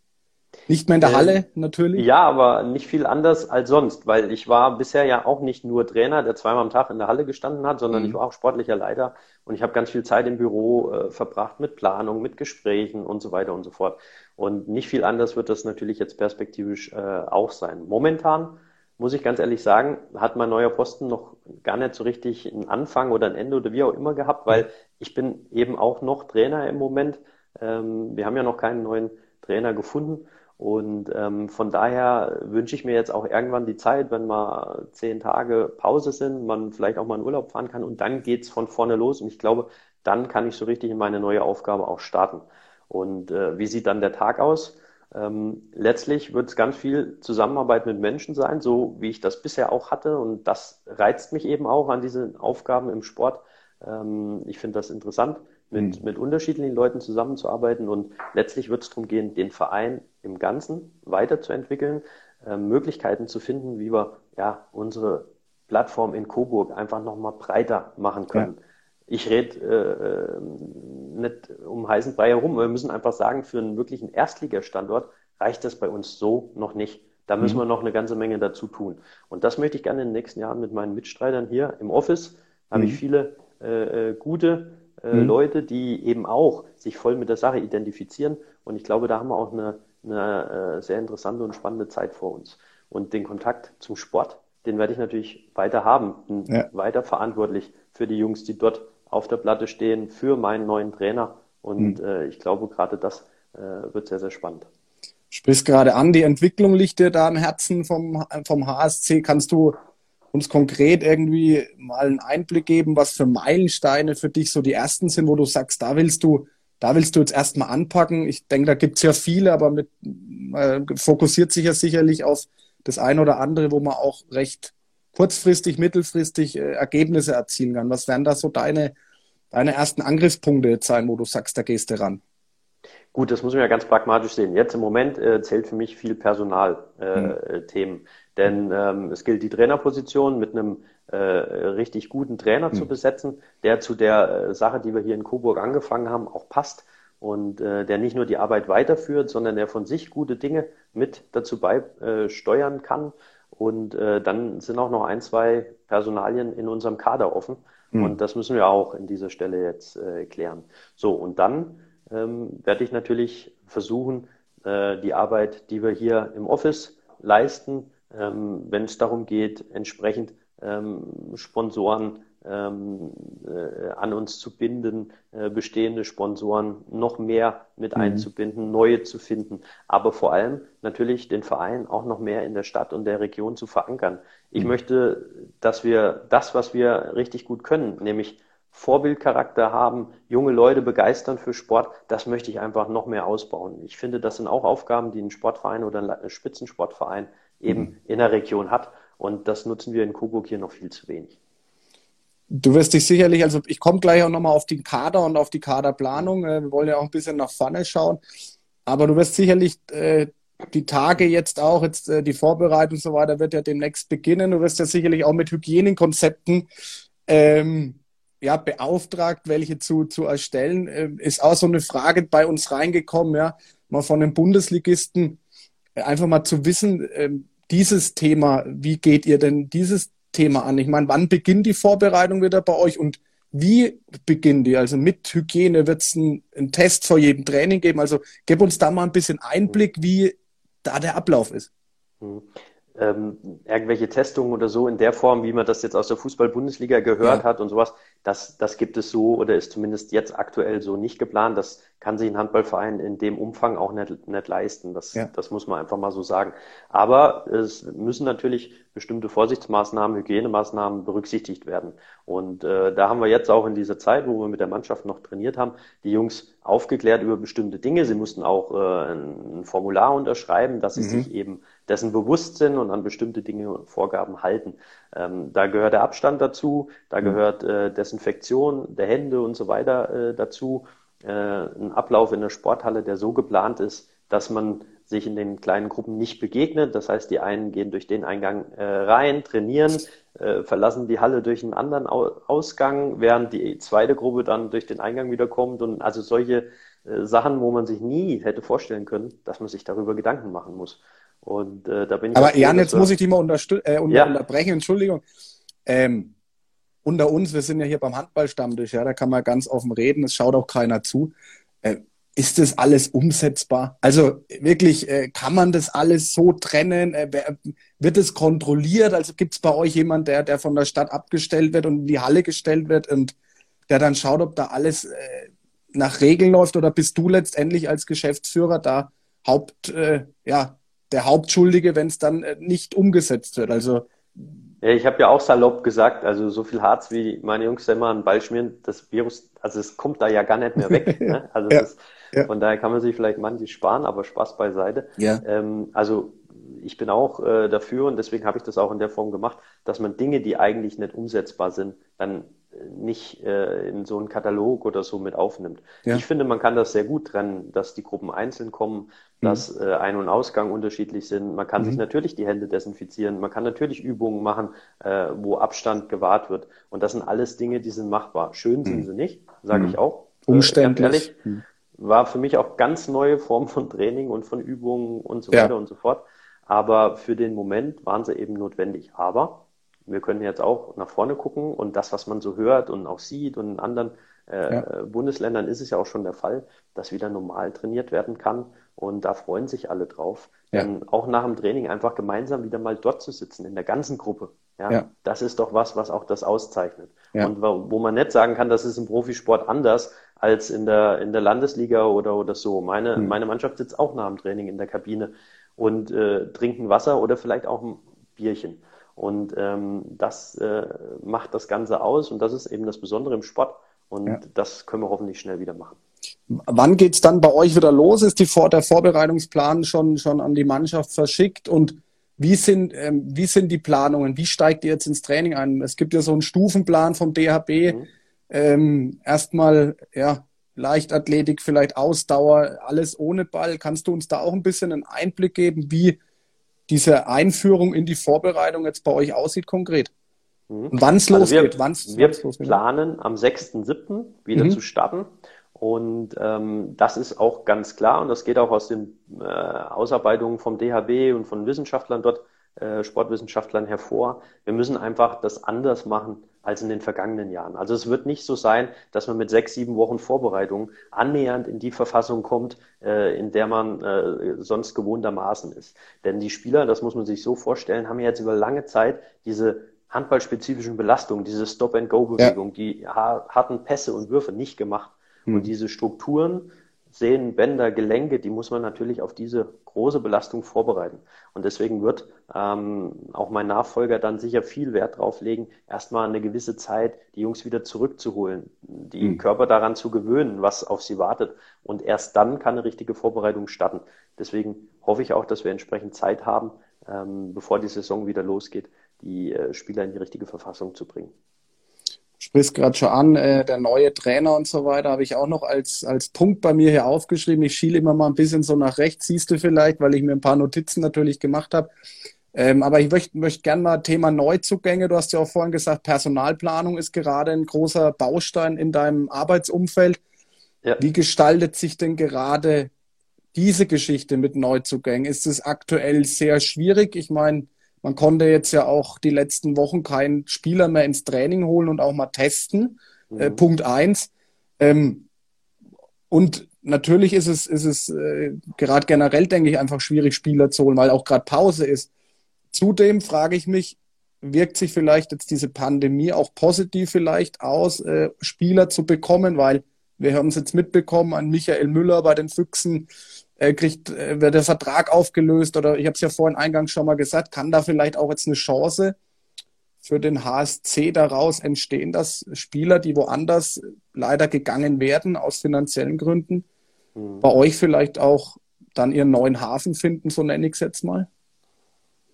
Nicht mehr in der äh, Halle natürlich? Ja, aber nicht viel anders als sonst, weil ich war bisher ja auch nicht nur Trainer, der zweimal am Tag in der Halle gestanden hat, sondern mhm. ich war auch sportlicher Leiter und ich habe ganz viel Zeit im Büro äh, verbracht mit Planung, mit Gesprächen und so weiter und so fort. Und nicht viel anders wird das natürlich jetzt perspektivisch äh, auch sein. Momentan muss ich ganz ehrlich sagen, hat mein neuer Posten noch gar nicht so richtig einen Anfang oder ein Ende oder wie auch immer gehabt, weil ich bin eben auch noch Trainer im Moment. Ähm, wir haben ja noch keinen neuen Trainer gefunden und ähm, von daher wünsche ich mir jetzt auch irgendwann die Zeit, wenn mal zehn Tage Pause sind, man vielleicht auch mal in Urlaub fahren kann und dann geht's von vorne los. Und ich glaube, dann kann ich so richtig in meine neue Aufgabe auch starten. Und äh, wie sieht dann der Tag aus? Ähm, letztlich wird es ganz viel Zusammenarbeit mit Menschen sein, so wie ich das bisher auch hatte. Und das reizt mich eben auch an diesen Aufgaben im Sport. Ähm, ich finde das interessant mit, mhm. mit unterschiedlichen Leuten zusammenzuarbeiten und letztlich wird es darum gehen, den Verein im Ganzen weiterzuentwickeln, äh, Möglichkeiten zu finden, wie wir ja unsere Plattform in Coburg einfach nochmal breiter machen können. Ja. Ich rede äh, nicht um heißen Brei herum. Wir müssen einfach sagen, für einen wirklichen Erstligastandort reicht das bei uns so noch nicht. Da müssen mhm. wir noch eine ganze Menge dazu tun. Und das möchte ich gerne in den nächsten Jahren mit meinen Mitstreitern hier im Office. Da mhm. habe ich viele äh, äh gute äh, mhm. Leute, die eben auch sich voll mit der Sache identifizieren. Und ich glaube, da haben wir auch eine, eine äh, sehr interessante und spannende Zeit vor uns. Und den Kontakt zum Sport, den werde ich natürlich weiter haben, und ja. weiter verantwortlich für die Jungs, die dort auf der Platte stehen, für meinen neuen Trainer. Und mhm. äh, ich glaube, gerade das äh, wird sehr, sehr spannend. Sprichst gerade an, die Entwicklung liegt dir da am Herzen vom, vom HSC. Kannst du uns konkret irgendwie mal einen Einblick geben, was für Meilensteine für dich so die ersten sind, wo du sagst, da willst du, da willst du jetzt erstmal anpacken. Ich denke, da gibt es ja viele, aber mit äh, fokussiert sich ja sicherlich auf das eine oder andere, wo man auch recht kurzfristig, mittelfristig äh, Ergebnisse erzielen kann. Was wären da so deine, deine ersten Angriffspunkte jetzt sein, wo du sagst, da gehst du ran? Gut, das muss man ja ganz pragmatisch sehen. Jetzt im Moment äh, zählt für mich viel Personalthemen. Äh, mhm. Denn ähm, es gilt die Trainerposition mit einem äh, richtig guten Trainer mhm. zu besetzen, der zu der äh, Sache, die wir hier in Coburg angefangen haben, auch passt und äh, der nicht nur die Arbeit weiterführt, sondern der von sich gute Dinge mit dazu beisteuern kann. Und äh, dann sind auch noch ein, zwei Personalien in unserem Kader offen. Mhm. Und das müssen wir auch in dieser Stelle jetzt äh, klären. So, und dann ähm, werde ich natürlich versuchen, äh, die Arbeit, die wir hier im Office leisten, ähm, wenn es darum geht, entsprechend ähm, Sponsoren ähm, äh, an uns zu binden, äh, bestehende Sponsoren noch mehr mit mhm. einzubinden, neue zu finden, aber vor allem natürlich den Verein auch noch mehr in der Stadt und der Region zu verankern. Ich mhm. möchte, dass wir das, was wir richtig gut können, nämlich Vorbildcharakter haben, junge Leute begeistern für Sport, das möchte ich einfach noch mehr ausbauen. Ich finde, das sind auch Aufgaben, die ein Sportverein oder ein Spitzensportverein eben mhm. in der Region hat. Und das nutzen wir in Coburg hier noch viel zu wenig. Du wirst dich sicherlich, also ich komme gleich auch nochmal auf den Kader und auf die Kaderplanung. Äh, wir wollen ja auch ein bisschen nach vorne schauen. Aber du wirst sicherlich äh, die Tage jetzt auch, jetzt äh, die Vorbereitung und so weiter wird ja demnächst beginnen. Du wirst ja sicherlich auch mit Hygienekonzepten ähm, ja, beauftragt, welche zu, zu erstellen. Äh, ist auch so eine Frage bei uns reingekommen, ja, mal von den Bundesligisten einfach mal zu wissen, äh, dieses Thema, wie geht ihr denn dieses Thema an? Ich meine, wann beginnt die Vorbereitung wieder bei euch und wie beginnt die? Also mit Hygiene wird es einen, einen Test vor jedem Training geben. Also gib uns da mal ein bisschen Einblick, wie da der Ablauf ist. Ähm, irgendwelche Testungen oder so in der Form, wie man das jetzt aus der Fußball-Bundesliga gehört ja. hat und sowas, das, das gibt es so oder ist zumindest jetzt aktuell so nicht geplant. Das kann sich ein Handballverein in dem Umfang auch nicht, nicht leisten. Das, ja. das muss man einfach mal so sagen. Aber es müssen natürlich bestimmte Vorsichtsmaßnahmen, Hygienemaßnahmen berücksichtigt werden. Und äh, da haben wir jetzt auch in dieser Zeit, wo wir mit der Mannschaft noch trainiert haben, die Jungs aufgeklärt über bestimmte Dinge. Sie mussten auch äh, ein Formular unterschreiben, dass sie mhm. sich eben dessen bewusst sind und an bestimmte Dinge und Vorgaben halten. Ähm, da gehört der Abstand dazu, da mhm. gehört äh, Desinfektion der Hände und so weiter äh, dazu. Äh, ein Ablauf in der Sporthalle, der so geplant ist, dass man sich in den kleinen Gruppen nicht begegnet. Das heißt, die einen gehen durch den Eingang äh, rein, trainieren, äh, verlassen die Halle durch einen anderen Ausgang, während die zweite Gruppe dann durch den Eingang wieder kommt. Und also solche äh, Sachen, wo man sich nie hätte vorstellen können, dass man sich darüber Gedanken machen muss. Und äh, da bin ich. Aber Jan, jetzt muss ich dich mal äh, unter ja. unterbrechen, Entschuldigung. Ähm, unter uns, wir sind ja hier beim Handballstammtisch, ja, da kann man ganz offen reden, es schaut auch keiner zu. Äh, ist das alles umsetzbar? Also wirklich, äh, kann man das alles so trennen? Äh, wird es kontrolliert? Also gibt es bei euch jemand, der, der von der Stadt abgestellt wird und in die Halle gestellt wird und der dann schaut, ob da alles äh, nach Regeln läuft? Oder bist du letztendlich als Geschäftsführer da Haupt, ja, der Hauptschuldige, wenn es dann äh, nicht umgesetzt wird. Also ja, ich habe ja auch salopp gesagt, also so viel Harz wie meine Jungs immer an den Ball schmieren, das Virus, also es kommt da ja gar nicht mehr weg. *laughs* ne? Also ja, ist, ja. von daher kann man sich vielleicht manches sparen, aber Spaß beiseite. Ja. Ähm, also ich bin auch äh, dafür und deswegen habe ich das auch in der Form gemacht, dass man Dinge, die eigentlich nicht umsetzbar sind, dann nicht äh, in so einen Katalog oder so mit aufnimmt. Ja. Ich finde, man kann das sehr gut trennen, dass die Gruppen einzeln kommen, mhm. dass äh, Ein- und Ausgang unterschiedlich sind. Man kann mhm. sich natürlich die Hände desinfizieren, man kann natürlich Übungen machen, äh, wo Abstand gewahrt wird. Und das sind alles Dinge, die sind machbar. Schön mhm. sind sie nicht, sage mhm. ich auch. Äh, Umständlich. Ehrlich, mhm. war für mich auch ganz neue Form von Training und von Übungen und so ja. weiter und so fort. Aber für den Moment waren sie eben notwendig. Aber wir können jetzt auch nach vorne gucken und das, was man so hört und auch sieht und in anderen äh, ja. Bundesländern ist es ja auch schon der Fall, dass wieder normal trainiert werden kann und da freuen sich alle drauf. Ja. Denn auch nach dem Training einfach gemeinsam wieder mal dort zu sitzen, in der ganzen Gruppe, ja, ja. das ist doch was, was auch das auszeichnet. Und wo, wo man nicht sagen kann, das ist im Profisport anders als in der, in der Landesliga oder, oder so. Meine, mhm. meine Mannschaft sitzt auch nach dem Training in der Kabine und äh, trinken Wasser oder vielleicht auch ein Bierchen. Und ähm, das äh, macht das Ganze aus und das ist eben das Besondere im Sport. Und ja. das können wir hoffentlich schnell wieder machen. Wann geht es dann bei euch wieder los? Ist die der Vorbereitungsplan schon, schon an die Mannschaft verschickt? Und wie sind, ähm, wie sind die Planungen? Wie steigt ihr jetzt ins Training ein? Es gibt ja so einen Stufenplan vom DHB. Mhm. Ähm, erstmal, ja, Leichtathletik, vielleicht Ausdauer, alles ohne Ball. Kannst du uns da auch ein bisschen einen Einblick geben, wie diese Einführung in die Vorbereitung jetzt bei euch aussieht konkret? Mhm. Wann es also losgeht? Wir, wann's, wir wann's losgeht. planen am 6.7. wieder mhm. zu starten. Und ähm, das ist auch ganz klar und das geht auch aus den äh, Ausarbeitungen vom DHB und von Wissenschaftlern dort, äh, Sportwissenschaftlern hervor. Wir müssen einfach das anders machen als in den vergangenen Jahren. Also es wird nicht so sein, dass man mit sechs, sieben Wochen Vorbereitung annähernd in die Verfassung kommt, äh, in der man äh, sonst gewohntermaßen ist. Denn die Spieler, das muss man sich so vorstellen, haben ja jetzt über lange Zeit diese handballspezifischen Belastungen, diese Stop-and-Go-Bewegung, ja. die harten Pässe und Würfe nicht gemacht. Mhm. Und diese Strukturen, Sehnen, Bänder, Gelenke, die muss man natürlich auf diese große Belastung vorbereiten. Und deswegen wird ähm, auch mein Nachfolger dann sicher viel Wert drauf legen, erstmal eine gewisse Zeit die Jungs wieder zurückzuholen, die mhm. Körper daran zu gewöhnen, was auf sie wartet. Und erst dann kann eine richtige Vorbereitung starten. Deswegen hoffe ich auch, dass wir entsprechend Zeit haben, ähm, bevor die Saison wieder losgeht, die äh, Spieler in die richtige Verfassung zu bringen sprichst gerade schon an, äh, der neue Trainer und so weiter, habe ich auch noch als, als Punkt bei mir hier aufgeschrieben. Ich schiele immer mal ein bisschen so nach rechts, siehst du vielleicht, weil ich mir ein paar Notizen natürlich gemacht habe. Ähm, aber ich möchte möcht gerne mal Thema Neuzugänge. Du hast ja auch vorhin gesagt, Personalplanung ist gerade ein großer Baustein in deinem Arbeitsumfeld. Ja. Wie gestaltet sich denn gerade diese Geschichte mit Neuzugängen? Ist es aktuell sehr schwierig? Ich meine, man konnte jetzt ja auch die letzten Wochen keinen Spieler mehr ins Training holen und auch mal testen. Mhm. Äh, Punkt eins. Ähm, und natürlich ist es, ist es äh, gerade generell, denke ich, einfach schwierig, Spieler zu holen, weil auch gerade Pause ist. Zudem frage ich mich, wirkt sich vielleicht jetzt diese Pandemie auch positiv vielleicht aus, äh, Spieler zu bekommen, weil wir haben es jetzt mitbekommen an Michael Müller bei den Füchsen, äh, kriegt, äh, wird der Vertrag aufgelöst oder ich habe es ja vorhin eingangs schon mal gesagt, kann da vielleicht auch jetzt eine Chance für den HSC daraus entstehen, dass Spieler, die woanders leider gegangen werden aus finanziellen Gründen, mhm. bei euch vielleicht auch dann ihren neuen Hafen finden, so nenne ich es jetzt mal?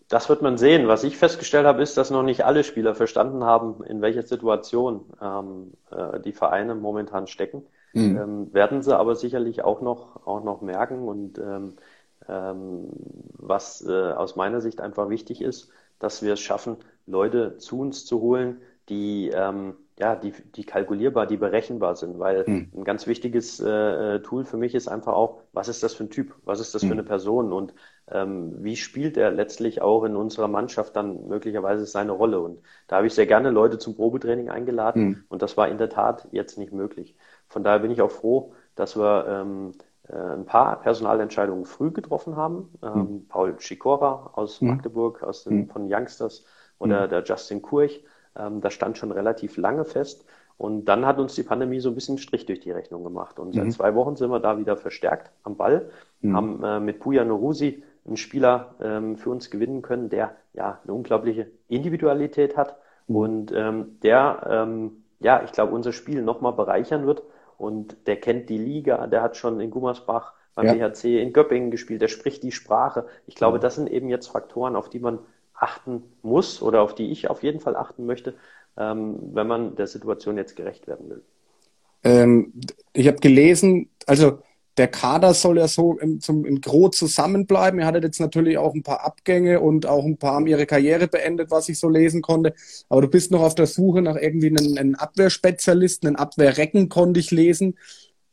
Das wird man sehen. Was ich festgestellt habe, ist, dass noch nicht alle Spieler verstanden haben, in welcher Situation ähm, äh, die Vereine momentan stecken. Mhm. Ähm, werden sie aber sicherlich auch noch, auch noch merken. Und ähm, ähm, was äh, aus meiner Sicht einfach wichtig ist, dass wir es schaffen, Leute zu uns zu holen, die ähm, ja, die, die kalkulierbar, die berechenbar sind, weil mhm. ein ganz wichtiges äh, äh, Tool für mich ist einfach auch, was ist das für ein Typ, was ist das mhm. für eine Person und ähm, wie spielt er letztlich auch in unserer Mannschaft dann möglicherweise seine Rolle. Und da habe ich sehr gerne Leute zum Probetraining eingeladen mhm. und das war in der Tat jetzt nicht möglich. Von daher bin ich auch froh, dass wir ähm, äh, ein paar Personalentscheidungen früh getroffen haben. Ähm, mhm. Paul Schikora aus mhm. Magdeburg, aus den, mhm. von Youngsters oder mhm. der Justin Kurch. Ähm, das stand schon relativ lange fest. Und dann hat uns die Pandemie so ein bisschen Strich durch die Rechnung gemacht. Und seit mhm. zwei Wochen sind wir da wieder verstärkt am Ball, mhm. haben äh, mit Puja Norusi einen Spieler ähm, für uns gewinnen können, der ja eine unglaubliche Individualität hat mhm. und ähm, der, ähm, ja, ich glaube, unser Spiel nochmal bereichern wird. Und der kennt die Liga, der hat schon in Gummersbach beim ja. BHC in Göppingen gespielt, der spricht die Sprache. Ich glaube, das sind eben jetzt Faktoren, auf die man achten muss oder auf die ich auf jeden Fall achten möchte, ähm, wenn man der Situation jetzt gerecht werden will. Ähm, ich habe gelesen, also der Kader soll ja so im, zum, im Gro zusammenbleiben. Ihr hattet jetzt natürlich auch ein paar Abgänge und auch ein paar haben ihre Karriere beendet, was ich so lesen konnte. Aber du bist noch auf der Suche nach irgendwie einem, einem Abwehrspezialisten, einen Abwehrrecken konnte ich lesen.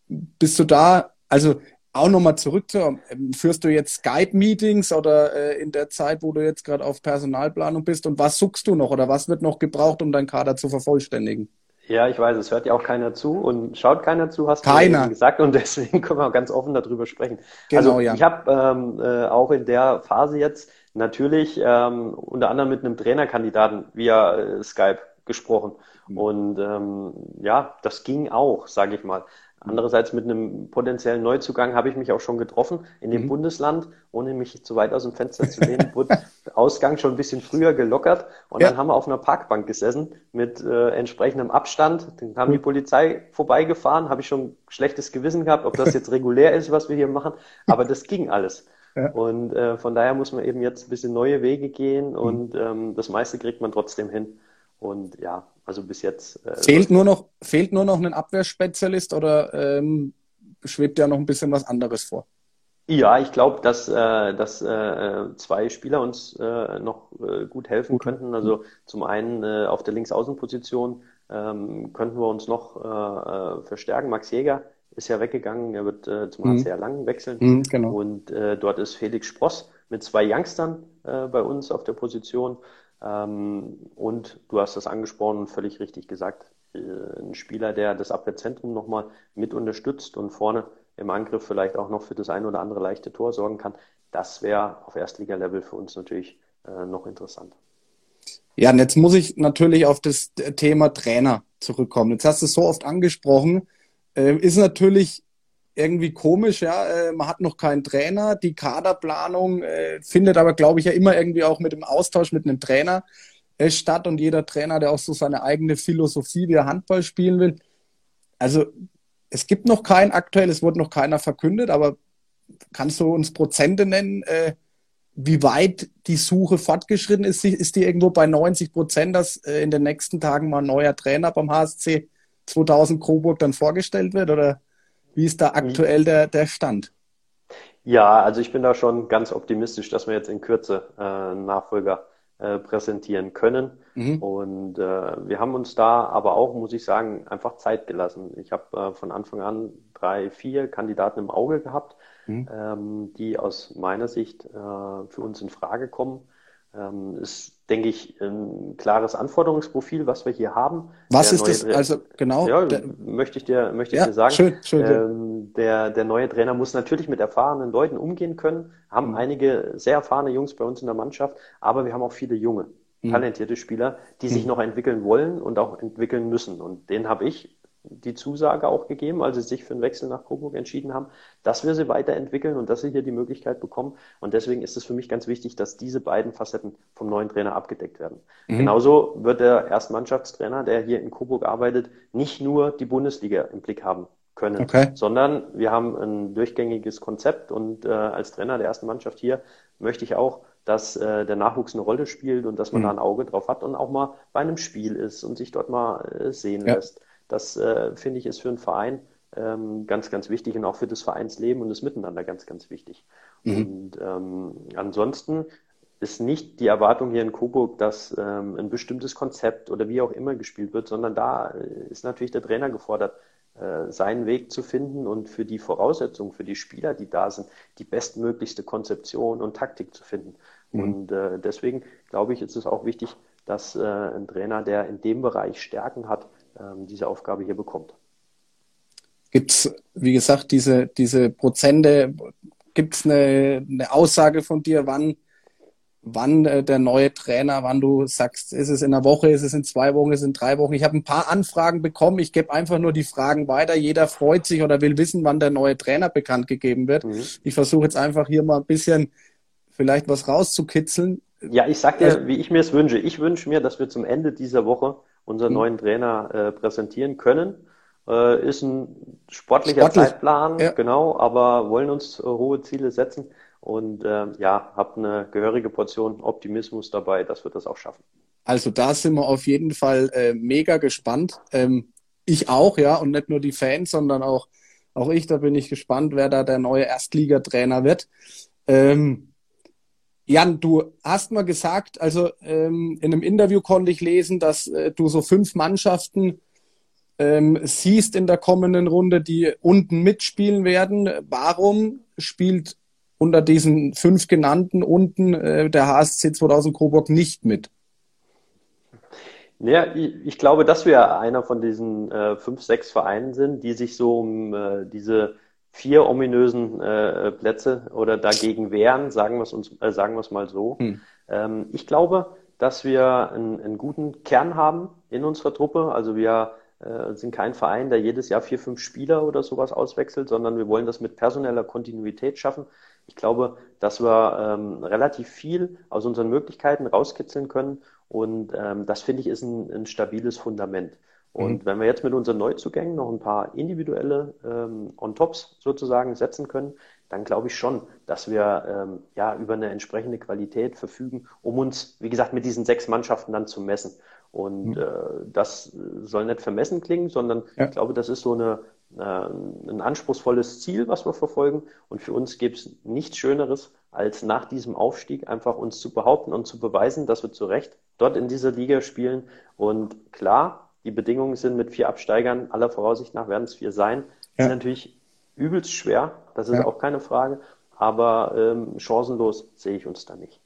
Bist du da, also auch nochmal zurück zu, ähm, führst du jetzt Skype-Meetings oder äh, in der Zeit, wo du jetzt gerade auf Personalplanung bist und was suchst du noch oder was wird noch gebraucht, um deinen Kader zu vervollständigen? Ja, ich weiß, es hört ja auch keiner zu und schaut keiner zu, hast keiner. du gesagt und *laughs* deswegen können wir auch ganz offen darüber sprechen. Genau, also ja. ich habe ähm, äh, auch in der Phase jetzt natürlich ähm, unter anderem mit einem Trainerkandidaten via äh, Skype gesprochen mhm. und ähm, ja, das ging auch, sage ich mal. Andererseits mit einem potenziellen Neuzugang habe ich mich auch schon getroffen in dem mhm. Bundesland, ohne mich zu weit aus dem Fenster zu lehnen, *laughs* wurde der Ausgang schon ein bisschen früher gelockert und ja. dann haben wir auf einer Parkbank gesessen mit äh, entsprechendem Abstand. Dann kam mhm. die Polizei vorbeigefahren, habe ich schon schlechtes Gewissen gehabt, ob das jetzt regulär ist, was wir hier machen, aber das ging alles. Ja. Und äh, von daher muss man eben jetzt ein bisschen neue Wege gehen mhm. und ähm, das meiste kriegt man trotzdem hin. Und ja, also bis jetzt. Äh, fehlt, nur noch, fehlt nur noch ein Abwehrspezialist oder ähm, schwebt ja noch ein bisschen was anderes vor? Ja, ich glaube, dass, äh, dass äh, zwei Spieler uns äh, noch äh, gut helfen könnten. Also zum einen äh, auf der Linksaußenposition ähm, könnten wir uns noch äh, äh, verstärken. Max Jäger ist ja weggegangen, er wird äh, zum mhm. HCR Langen wechseln. Mhm, genau. Und äh, dort ist Felix Spross mit zwei Youngstern äh, bei uns auf der Position. Ähm, und du hast das angesprochen, völlig richtig gesagt, äh, ein Spieler, der das Abwehrzentrum nochmal mit unterstützt und vorne im Angriff vielleicht auch noch für das eine oder andere leichte Tor sorgen kann. Das wäre auf Erstliga-Level für uns natürlich äh, noch interessant. Ja, und jetzt muss ich natürlich auf das Thema Trainer zurückkommen. Jetzt hast du es so oft angesprochen. Äh, ist natürlich irgendwie komisch, ja. Äh, man hat noch keinen Trainer. Die Kaderplanung äh, findet aber, glaube ich, ja immer irgendwie auch mit dem Austausch mit einem Trainer äh, statt und jeder Trainer, der auch so seine eigene Philosophie, wie er Handball spielen will. Also es gibt noch kein aktuell, es wurde noch keiner verkündet, aber kannst du uns Prozente nennen, äh, wie weit die Suche fortgeschritten ist? Ist die irgendwo bei 90 Prozent, dass äh, in den nächsten Tagen mal ein neuer Trainer beim HSC 2000 Coburg dann vorgestellt wird? Oder wie ist da aktuell der, der Stand? Ja, also ich bin da schon ganz optimistisch, dass wir jetzt in Kürze äh, einen Nachfolger äh, präsentieren können. Mhm. Und äh, wir haben uns da aber auch, muss ich sagen, einfach Zeit gelassen. Ich habe äh, von Anfang an drei, vier Kandidaten im Auge gehabt, mhm. ähm, die aus meiner Sicht äh, für uns in Frage kommen. Ähm, ist, denke ich, ein klares Anforderungsprofil, was wir hier haben. Was der ist das? Also genau. Ja, der, möchte ich dir, möchte ich ja, dir sagen. Schön, schön. Ähm, der, der neue Trainer muss natürlich mit erfahrenen Leuten umgehen können. Haben mhm. einige sehr erfahrene Jungs bei uns in der Mannschaft, aber wir haben auch viele junge, mhm. talentierte Spieler, die sich mhm. noch entwickeln wollen und auch entwickeln müssen. Und den habe ich die Zusage auch gegeben, als sie sich für einen Wechsel nach Coburg entschieden haben, dass wir sie weiterentwickeln und dass sie hier die Möglichkeit bekommen. Und deswegen ist es für mich ganz wichtig, dass diese beiden Facetten vom neuen Trainer abgedeckt werden. Mhm. Genauso wird der Erstmannschaftstrainer, der hier in Coburg arbeitet, nicht nur die Bundesliga im Blick haben können, okay. sondern wir haben ein durchgängiges Konzept und äh, als Trainer der ersten Mannschaft hier möchte ich auch, dass äh, der Nachwuchs eine Rolle spielt und dass man mhm. da ein Auge drauf hat und auch mal bei einem Spiel ist und sich dort mal äh, sehen ja. lässt. Das äh, finde ich ist für einen Verein ähm, ganz, ganz wichtig und auch für das Vereinsleben und das Miteinander ganz, ganz wichtig. Mhm. Und ähm, ansonsten ist nicht die Erwartung hier in Coburg, dass ähm, ein bestimmtes Konzept oder wie auch immer gespielt wird, sondern da äh, ist natürlich der Trainer gefordert, äh, seinen Weg zu finden und für die Voraussetzungen, für die Spieler, die da sind, die bestmöglichste Konzeption und Taktik zu finden. Mhm. Und äh, deswegen glaube ich, ist es auch wichtig, dass äh, ein Trainer, der in dem Bereich Stärken hat, diese Aufgabe hier bekommt. Gibt es, wie gesagt, diese, diese Prozente, gibt es eine, eine Aussage von dir, wann, wann äh, der neue Trainer, wann du sagst, ist es in einer Woche, ist es in zwei Wochen, ist es in drei Wochen? Ich habe ein paar Anfragen bekommen, ich gebe einfach nur die Fragen weiter. Jeder freut sich oder will wissen, wann der neue Trainer bekannt gegeben wird. Mhm. Ich versuche jetzt einfach hier mal ein bisschen vielleicht was rauszukitzeln. Ja, ich sag dir, also, wie ich mir es wünsche. Ich wünsche mir, dass wir zum Ende dieser Woche unseren mhm. neuen Trainer äh, präsentieren können. Äh, ist ein sportlicher Sportlich. Zeitplan, ja. genau, aber wollen uns äh, hohe Ziele setzen und äh, ja, habt eine gehörige Portion Optimismus dabei, dass wir das auch schaffen. Also da sind wir auf jeden Fall äh, mega gespannt. Ähm, ich auch, ja, und nicht nur die Fans, sondern auch, auch ich, da bin ich gespannt, wer da der neue Erstligatrainer wird. Ähm, Jan, du hast mal gesagt, also ähm, in einem Interview konnte ich lesen, dass äh, du so fünf Mannschaften ähm, siehst in der kommenden Runde, die unten mitspielen werden. Warum spielt unter diesen fünf genannten unten äh, der HSC 2000 Coburg nicht mit? Ja, ich, ich glaube, dass wir einer von diesen äh, fünf, sechs Vereinen sind, die sich so um äh, diese vier ominösen äh, Plätze oder dagegen wehren, sagen wir es uns, äh, sagen wir es mal so. Hm. Ähm, ich glaube, dass wir einen, einen, guten Kern haben in unserer Truppe. Also wir äh, sind kein Verein, der jedes Jahr vier, fünf Spieler oder sowas auswechselt, sondern wir wollen das mit personeller Kontinuität schaffen. Ich glaube, dass wir ähm, relativ viel aus unseren Möglichkeiten rauskitzeln können und ähm, das finde ich ist ein, ein stabiles Fundament. Und mhm. wenn wir jetzt mit unseren Neuzugängen noch ein paar individuelle ähm, On-Tops sozusagen setzen können, dann glaube ich schon, dass wir ähm, ja über eine entsprechende Qualität verfügen, um uns, wie gesagt, mit diesen sechs Mannschaften dann zu messen. Und mhm. äh, das soll nicht vermessen klingen, sondern ja. ich glaube, das ist so eine, äh, ein anspruchsvolles Ziel, was wir verfolgen. Und für uns gibt es nichts Schöneres, als nach diesem Aufstieg einfach uns zu behaupten und zu beweisen, dass wir zu Recht dort in dieser Liga spielen. Und klar, die Bedingungen sind mit vier Absteigern, aller Voraussicht nach werden es vier sein. Ja. Ist natürlich übelst schwer, das ist ja. auch keine Frage. Aber ähm, chancenlos sehe ich uns da nicht.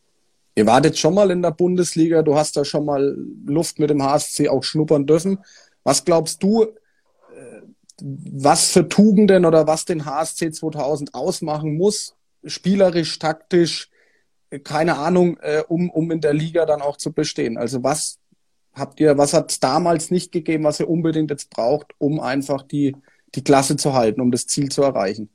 Ihr wartet schon mal in der Bundesliga, du hast da schon mal Luft mit dem HSC auch schnuppern dürfen. Was glaubst du, äh, was für Tugenden oder was den HSC 2000 ausmachen muss, spielerisch, taktisch, keine Ahnung, äh, um, um in der Liga dann auch zu bestehen? Also was habt ihr, was hat es damals nicht gegeben, was ihr unbedingt jetzt braucht, um einfach die, die Klasse zu halten, um das Ziel zu erreichen?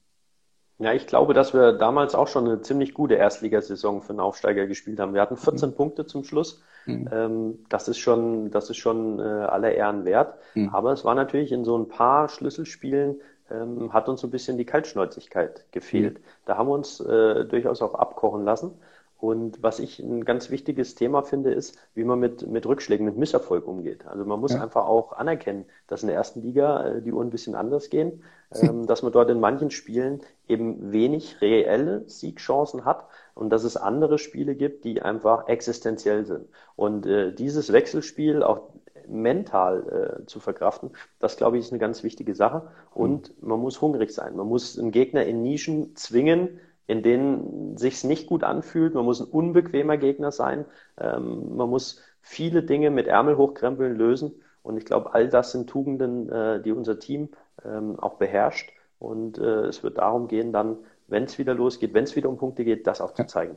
Ja, ich glaube, dass wir damals auch schon eine ziemlich gute Erstligasaison für einen Aufsteiger gespielt haben. Wir hatten 14 mhm. Punkte zum Schluss. Mhm. Ähm, das ist schon, das ist schon äh, aller Ehren wert. Mhm. Aber es war natürlich in so ein paar Schlüsselspielen ähm, hat uns so ein bisschen die Kaltschnäuzigkeit gefehlt. Mhm. Da haben wir uns äh, durchaus auch abkochen lassen. Und was ich ein ganz wichtiges Thema finde, ist, wie man mit, mit Rückschlägen, mit Misserfolg umgeht. Also man muss ja. einfach auch anerkennen, dass in der ersten Liga äh, die Uhren ein bisschen anders gehen, ähm, dass man dort in manchen Spielen eben wenig reelle Siegchancen hat und dass es andere Spiele gibt, die einfach existenziell sind. Und äh, dieses Wechselspiel auch mental äh, zu verkraften, das glaube ich ist eine ganz wichtige Sache. Und mhm. man muss hungrig sein. Man muss einen Gegner in Nischen zwingen, in denen sich's nicht gut anfühlt. Man muss ein unbequemer Gegner sein. Ähm, man muss viele Dinge mit Ärmel hochkrempeln lösen. Und ich glaube, all das sind Tugenden, äh, die unser Team ähm, auch beherrscht. Und äh, es wird darum gehen, dann, wenn es wieder losgeht, wenn es wieder um Punkte geht, das auch zu zeigen.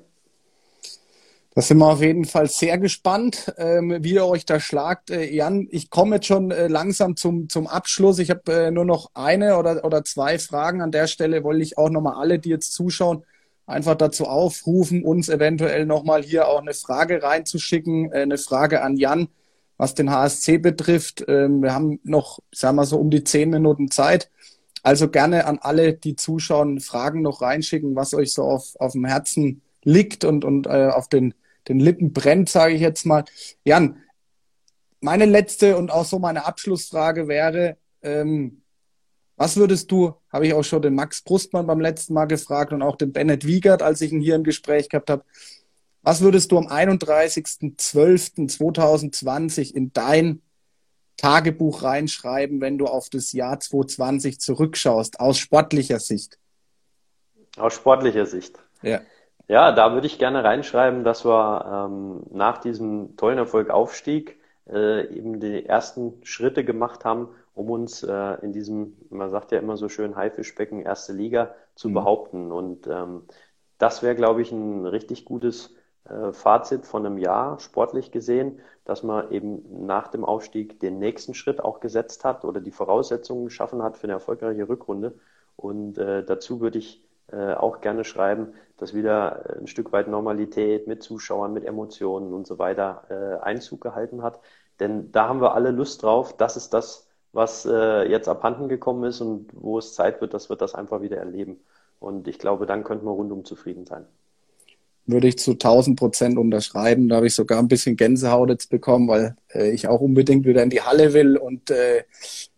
Da sind wir auf jeden Fall sehr gespannt, ähm, wie ihr euch da schlagt. Äh, Jan, ich komme jetzt schon äh, langsam zum, zum Abschluss. Ich habe äh, nur noch eine oder, oder zwei Fragen. An der Stelle wollte ich auch nochmal alle, die jetzt zuschauen, einfach dazu aufrufen, uns eventuell nochmal hier auch eine Frage reinzuschicken, äh, eine Frage an Jan, was den HSC betrifft. Ähm, wir haben noch, sagen wir so, um die zehn Minuten Zeit. Also gerne an alle, die zuschauen, Fragen noch reinschicken, was euch so auf, auf dem Herzen liegt und, und äh, auf den, den Lippen brennt, sage ich jetzt mal. Jan, meine letzte und auch so meine Abschlussfrage wäre, ähm, was würdest du, habe ich auch schon den Max Brustmann beim letzten Mal gefragt und auch den Bennett Wiegert, als ich ihn hier im Gespräch gehabt habe, was würdest du am 31.12.2020 in dein Tagebuch reinschreiben, wenn du auf das Jahr 2020 zurückschaust, aus sportlicher Sicht? Aus sportlicher Sicht. Ja. Ja, da würde ich gerne reinschreiben, dass wir ähm, nach diesem tollen Erfolg Aufstieg äh, eben die ersten Schritte gemacht haben, um uns äh, in diesem, man sagt ja immer so schön, Haifischbecken erste Liga zu mhm. behaupten. Und ähm, das wäre, glaube ich, ein richtig gutes äh, Fazit von einem Jahr, sportlich gesehen, dass man eben nach dem Aufstieg den nächsten Schritt auch gesetzt hat oder die Voraussetzungen geschaffen hat für eine erfolgreiche Rückrunde. Und äh, dazu würde ich äh, auch gerne schreiben, dass wieder ein Stück weit Normalität mit Zuschauern, mit Emotionen und so weiter äh, Einzug gehalten hat. Denn da haben wir alle Lust drauf. Das ist das, was äh, jetzt abhanden gekommen ist und wo es Zeit wird, dass wir das einfach wieder erleben. Und ich glaube, dann könnten wir rundum zufrieden sein würde ich zu 1000 Prozent unterschreiben. Da habe ich sogar ein bisschen Gänsehaut jetzt bekommen, weil äh, ich auch unbedingt wieder in die Halle will und äh,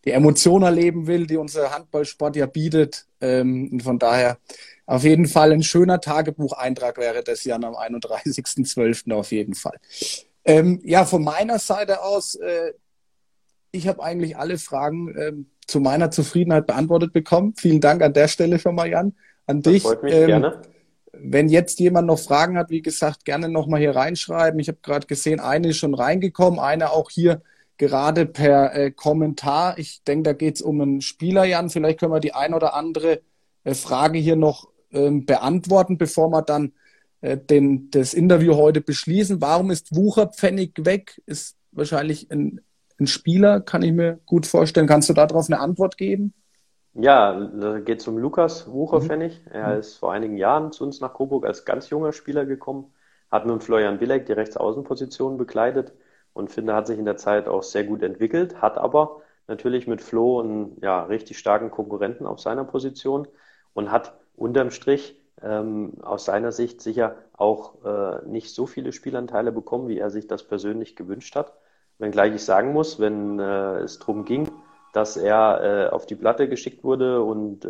die Emotion erleben will, die unser Handballsport ja bietet. Ähm, und von daher auf jeden Fall ein schöner Tagebucheintrag wäre das Jan am 31.12. auf jeden Fall. Ähm, ja, von meiner Seite aus, äh, ich habe eigentlich alle Fragen äh, zu meiner Zufriedenheit beantwortet bekommen. Vielen Dank an der Stelle schon mal, Jan, an dich. Das freut mich ähm, gerne wenn jetzt jemand noch Fragen hat, wie gesagt, gerne nochmal hier reinschreiben. Ich habe gerade gesehen, eine ist schon reingekommen, eine auch hier gerade per äh, Kommentar. Ich denke, da geht es um einen Spieler, Jan. Vielleicht können wir die ein oder andere äh, Frage hier noch ähm, beantworten, bevor wir dann äh, den, das Interview heute beschließen. Warum ist Wucherpfennig weg? Ist wahrscheinlich ein, ein Spieler, kann ich mir gut vorstellen. Kannst du darauf eine Antwort geben? Ja, da geht es um Lukas Wucherpfennig. Mhm. Er ist vor einigen Jahren zu uns nach Coburg als ganz junger Spieler gekommen, hat mit Florian Bilek die Rechtsaußenposition bekleidet und finde, hat sich in der Zeit auch sehr gut entwickelt, hat aber natürlich mit Flo einen ja, richtig starken Konkurrenten auf seiner Position und hat unterm Strich ähm, aus seiner Sicht sicher auch äh, nicht so viele Spielanteile bekommen, wie er sich das persönlich gewünscht hat. Wenngleich ich sagen muss, wenn äh, es darum ging, dass er äh, auf die Platte geschickt wurde und äh,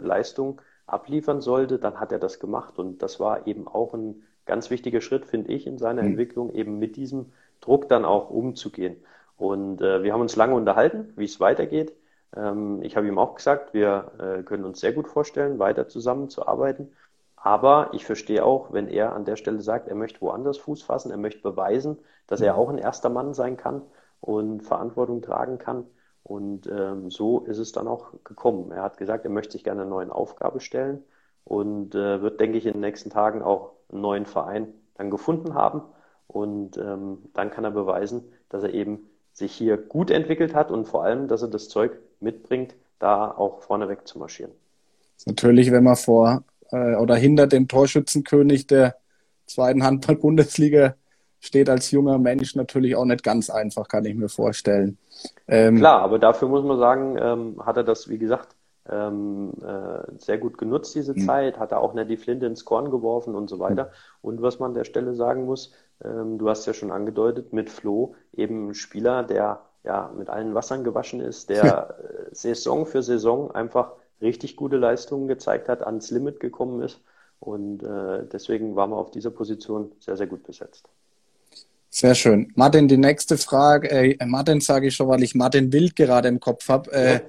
Leistung abliefern sollte, dann hat er das gemacht. Und das war eben auch ein ganz wichtiger Schritt, finde ich, in seiner mhm. Entwicklung, eben mit diesem Druck dann auch umzugehen. Und äh, wir haben uns lange unterhalten, wie es weitergeht. Ähm, ich habe ihm auch gesagt, wir äh, können uns sehr gut vorstellen, weiter zusammenzuarbeiten. Aber ich verstehe auch, wenn er an der Stelle sagt, er möchte woanders Fuß fassen, er möchte beweisen, dass er mhm. auch ein erster Mann sein kann und Verantwortung tragen kann. Und ähm, so ist es dann auch gekommen. Er hat gesagt, er möchte sich gerne einer neuen Aufgabe stellen und äh, wird, denke ich, in den nächsten Tagen auch einen neuen Verein dann gefunden haben. Und ähm, dann kann er beweisen, dass er eben sich hier gut entwickelt hat und vor allem, dass er das Zeug mitbringt, da auch vorneweg zu marschieren. Natürlich, wenn man vor äh, oder hinter dem Torschützenkönig der zweiten Handball-Bundesliga steht als junger Mensch natürlich auch nicht ganz einfach, kann ich mir vorstellen. Ähm, Klar, aber dafür muss man sagen, ähm, hat er das, wie gesagt, ähm, äh, sehr gut genutzt, diese mhm. Zeit, hat er auch nicht die Flinte ins Korn geworfen und so weiter. Mhm. Und was man an der Stelle sagen muss, ähm, du hast ja schon angedeutet, mit Flo eben ein Spieler, der ja mit allen Wassern gewaschen ist, der ja. *laughs* Äh, Saison für Saison einfach richtig gute Leistungen gezeigt hat, ans Limit gekommen ist. Und äh, deswegen waren wir auf dieser Position sehr, sehr gut besetzt. Sehr schön. Martin, die nächste Frage, äh, Martin sage ich schon, weil ich Martin Wild gerade im Kopf habe. Äh, ja.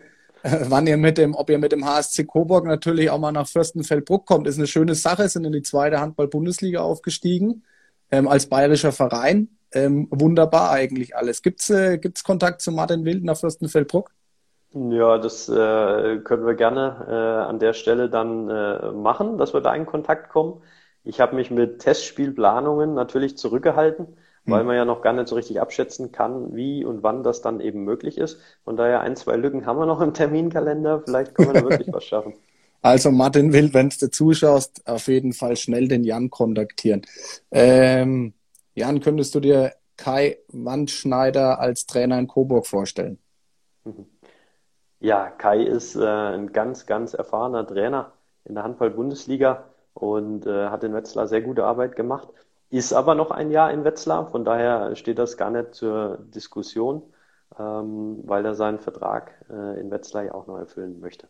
*laughs* wann ihr mit dem, ob ihr mit dem HSC Coburg natürlich auch mal nach Fürstenfeldbruck kommt, ist eine schöne Sache, sind in die zweite Handball-Bundesliga aufgestiegen, ähm, als bayerischer Verein. Ähm, wunderbar eigentlich alles. Gibt's äh, gibt's Kontakt zu Martin Wild nach Fürstenfeldbruck? Ja, das äh, können wir gerne äh, an der Stelle dann äh, machen, dass wir da in Kontakt kommen. Ich habe mich mit Testspielplanungen natürlich zurückgehalten weil hm. man ja noch gar nicht so richtig abschätzen kann, wie und wann das dann eben möglich ist. Von daher ein, zwei Lücken haben wir noch im Terminkalender. Vielleicht können wir da wirklich was schaffen. *laughs* Also Martin will, wenn du zuschaust, auf jeden Fall schnell den Jan kontaktieren. Ähm, Jan, könntest du dir Kai Wandschneider als Trainer in Coburg vorstellen? *laughs* Ja, Kai ist äh, ein ganz, ganz erfahrener Trainer in der Handball-Bundesliga und äh, hat in Wetzlar sehr gute Arbeit gemacht. Ist aber noch ein Jahr in Wetzlar, von daher steht das gar nicht zur Diskussion, ähm, weil er seinen Vertrag äh, in Wetzlar ja auch noch erfüllen möchte.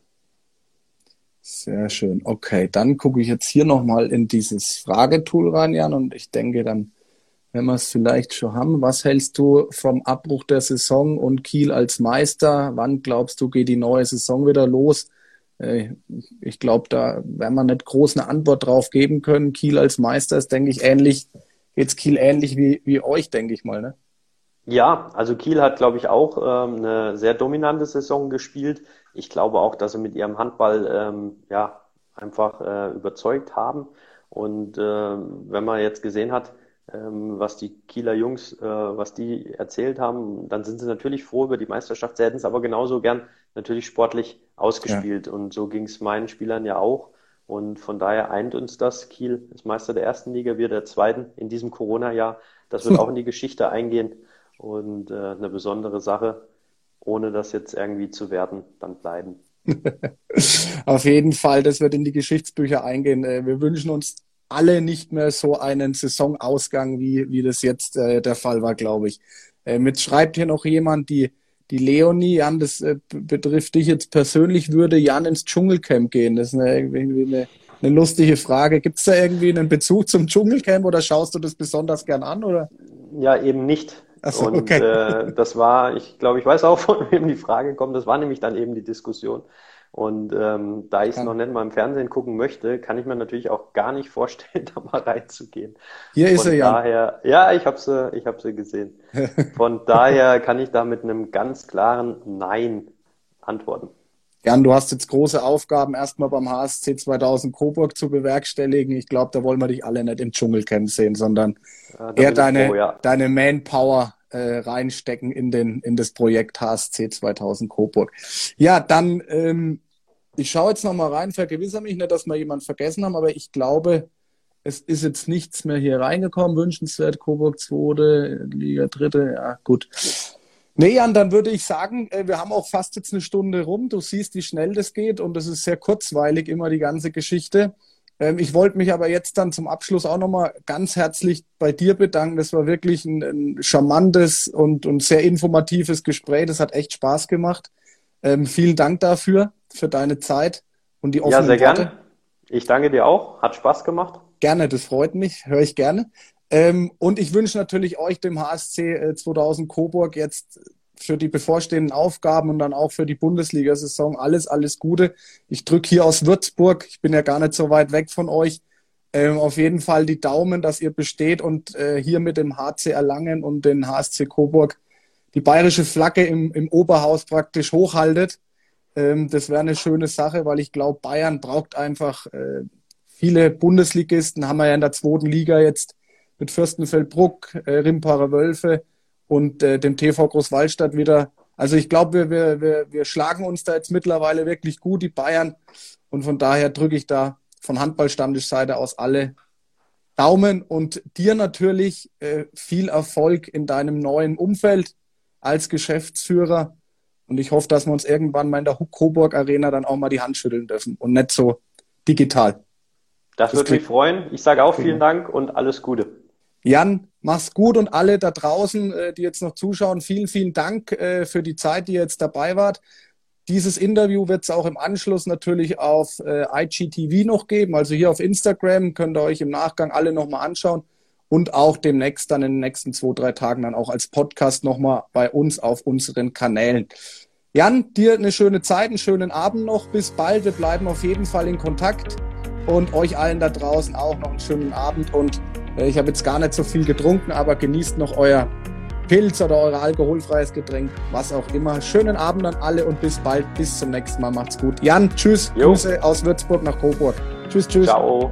Sehr schön. Okay, dann gucke ich jetzt hier nochmal in dieses Fragetool rein, Jan, und ich denke dann, wenn wir es vielleicht schon haben, was hältst du vom Abbruch der Saison und Kiel als Meister? Wann glaubst du, geht die neue Saison wieder los? Äh, ich glaube, da werden wir nicht groß eine Antwort drauf geben können. Kiel als Meister ist, denke ich, ähnlich, geht's Kiel ähnlich wie, wie euch, denke ich mal, ne? Ja, also Kiel hat, glaube ich, auch ähm, eine sehr dominante Saison gespielt. Ich glaube auch, dass sie mit ihrem Handball ähm, ja einfach äh, überzeugt haben. Und äh, wenn man jetzt gesehen hat, ähm, was die Kieler Jungs, äh, was die erzählt haben, dann sind sie natürlich froh über die Meisterschaft. Sie hätten es aber genauso gern natürlich sportlich ausgespielt. Ja. Und so ging es meinen Spielern ja auch. Und von daher eint uns das. Kiel ist Meister der ersten Liga, wir der zweiten in diesem Corona-Jahr. Das wird *laughs* auch in die Geschichte eingehen und äh, eine besondere Sache, ohne das jetzt irgendwie zu werden, dann bleiben. *laughs* Auf jeden Fall, das wird in die Geschichtsbücher eingehen. Äh, wir wünschen uns alle nicht mehr so einen Saisonausgang, wie, wie das jetzt äh, der Fall war, glaube ich. Äh, mit schreibt hier noch jemand, die, die Leonie, Jan, das äh, betrifft dich jetzt persönlich, würde Jan ins Dschungelcamp gehen? Das ist eine, irgendwie eine, eine lustige Frage. Gibt es da irgendwie einen Bezug zum Dschungelcamp oder schaust du das besonders gern an? Oder? Ja, eben nicht. So, Und okay. äh, das war, ich glaube, ich weiß auch, *laughs* von wem die Frage kommt. Das war nämlich dann eben die Diskussion. Und ähm, da ich es noch nicht mal im Fernsehen gucken möchte, kann ich mir natürlich auch gar nicht *laughs* vorstellen, da mal reinzugehen. Hier Von ist er ja. Daher, ja, ich habe sie, ich habe sie gesehen. *laughs* Von daher kann ich da mit einem ganz klaren Nein antworten. Jan, du hast jetzt große Aufgaben, erstmal beim HSC 2000 Coburg zu bewerkstelligen. Ich glaube, da wollen wir dich alle nicht im Dschungelcamp sehen, sondern ja, eher deine, froh, ja. deine Manpower äh, reinstecken in, den, in das Projekt HSC 2000 Coburg. Ja, dann, ähm, ich schaue jetzt nochmal rein, vergewissere mich nicht, dass wir jemanden vergessen haben, aber ich glaube, es ist jetzt nichts mehr hier reingekommen. Wünschenswert, Coburg 2. Liga 3. Ja, gut. Nee, Jan, dann würde ich sagen, äh, wir haben auch fast jetzt eine Stunde rum. Du siehst, wie schnell das geht und es ist sehr kurzweilig immer die ganze Geschichte. Ähm, ich wollte mich aber jetzt dann zum Abschluss auch nochmal ganz herzlich bei dir bedanken. Das war wirklich ein, ein charmantes und, und, sehr informatives Gespräch. Das hat echt Spaß gemacht. Ähm, vielen Dank dafür, für deine Zeit und die offenen Ja, sehr Worte. gerne. Ich danke dir auch. Hat Spaß gemacht. Gerne, das freut mich. Höre ich gerne. Ähm, und ich wünsche natürlich euch, dem HSC äh, 2000 Coburg, jetzt für die bevorstehenden Aufgaben und dann auch für die Bundesliga-Saison alles, alles Gute. Ich drücke hier aus Würzburg, ich bin ja gar nicht so weit weg von euch, ähm, auf jeden Fall die Daumen, dass ihr besteht und äh, hier mit dem HC Erlangen und den HSC Coburg die bayerische Flagge im, im Oberhaus praktisch hochhaltet. Ähm, das wäre eine schöne Sache, weil ich glaube, Bayern braucht einfach äh, viele Bundesligisten, haben wir ja in der zweiten Liga jetzt mit Fürstenfeldbruck, äh, Rimparer Wölfe, und äh, dem TV Großwallstadt wieder. Also ich glaube, wir, wir, wir schlagen uns da jetzt mittlerweile wirklich gut, die Bayern. Und von daher drücke ich da von Handballstammtischseite aus alle Daumen und dir natürlich äh, viel Erfolg in deinem neuen Umfeld als Geschäftsführer. Und ich hoffe, dass wir uns irgendwann mal in der Coburg Arena dann auch mal die Hand schütteln dürfen und nicht so digital. Das, das würde mich freuen. Ich sage auch vielen Dank und alles Gute. Jan, mach's gut und alle da draußen, äh, die jetzt noch zuschauen, vielen, vielen Dank äh, für die Zeit, die ihr jetzt dabei wart. Dieses Interview wird es auch im Anschluss natürlich auf äh, IGTV noch geben. Also hier auf Instagram könnt ihr euch im Nachgang alle nochmal anschauen und auch demnächst dann in den nächsten zwei, drei Tagen dann auch als Podcast nochmal bei uns auf unseren Kanälen. Jan, dir eine schöne Zeit, einen schönen Abend noch. Bis bald. Wir bleiben auf jeden Fall in Kontakt und euch allen da draußen auch noch einen schönen Abend und ich habe jetzt gar nicht so viel getrunken, aber genießt noch euer Pilz oder euer alkoholfreies Getränk, was auch immer. Schönen Abend an alle und bis bald. Bis zum nächsten Mal. Macht's gut. Jan, tschüss. Jo. Grüße aus Würzburg nach Coburg. Tschüss, tschüss. Ciao.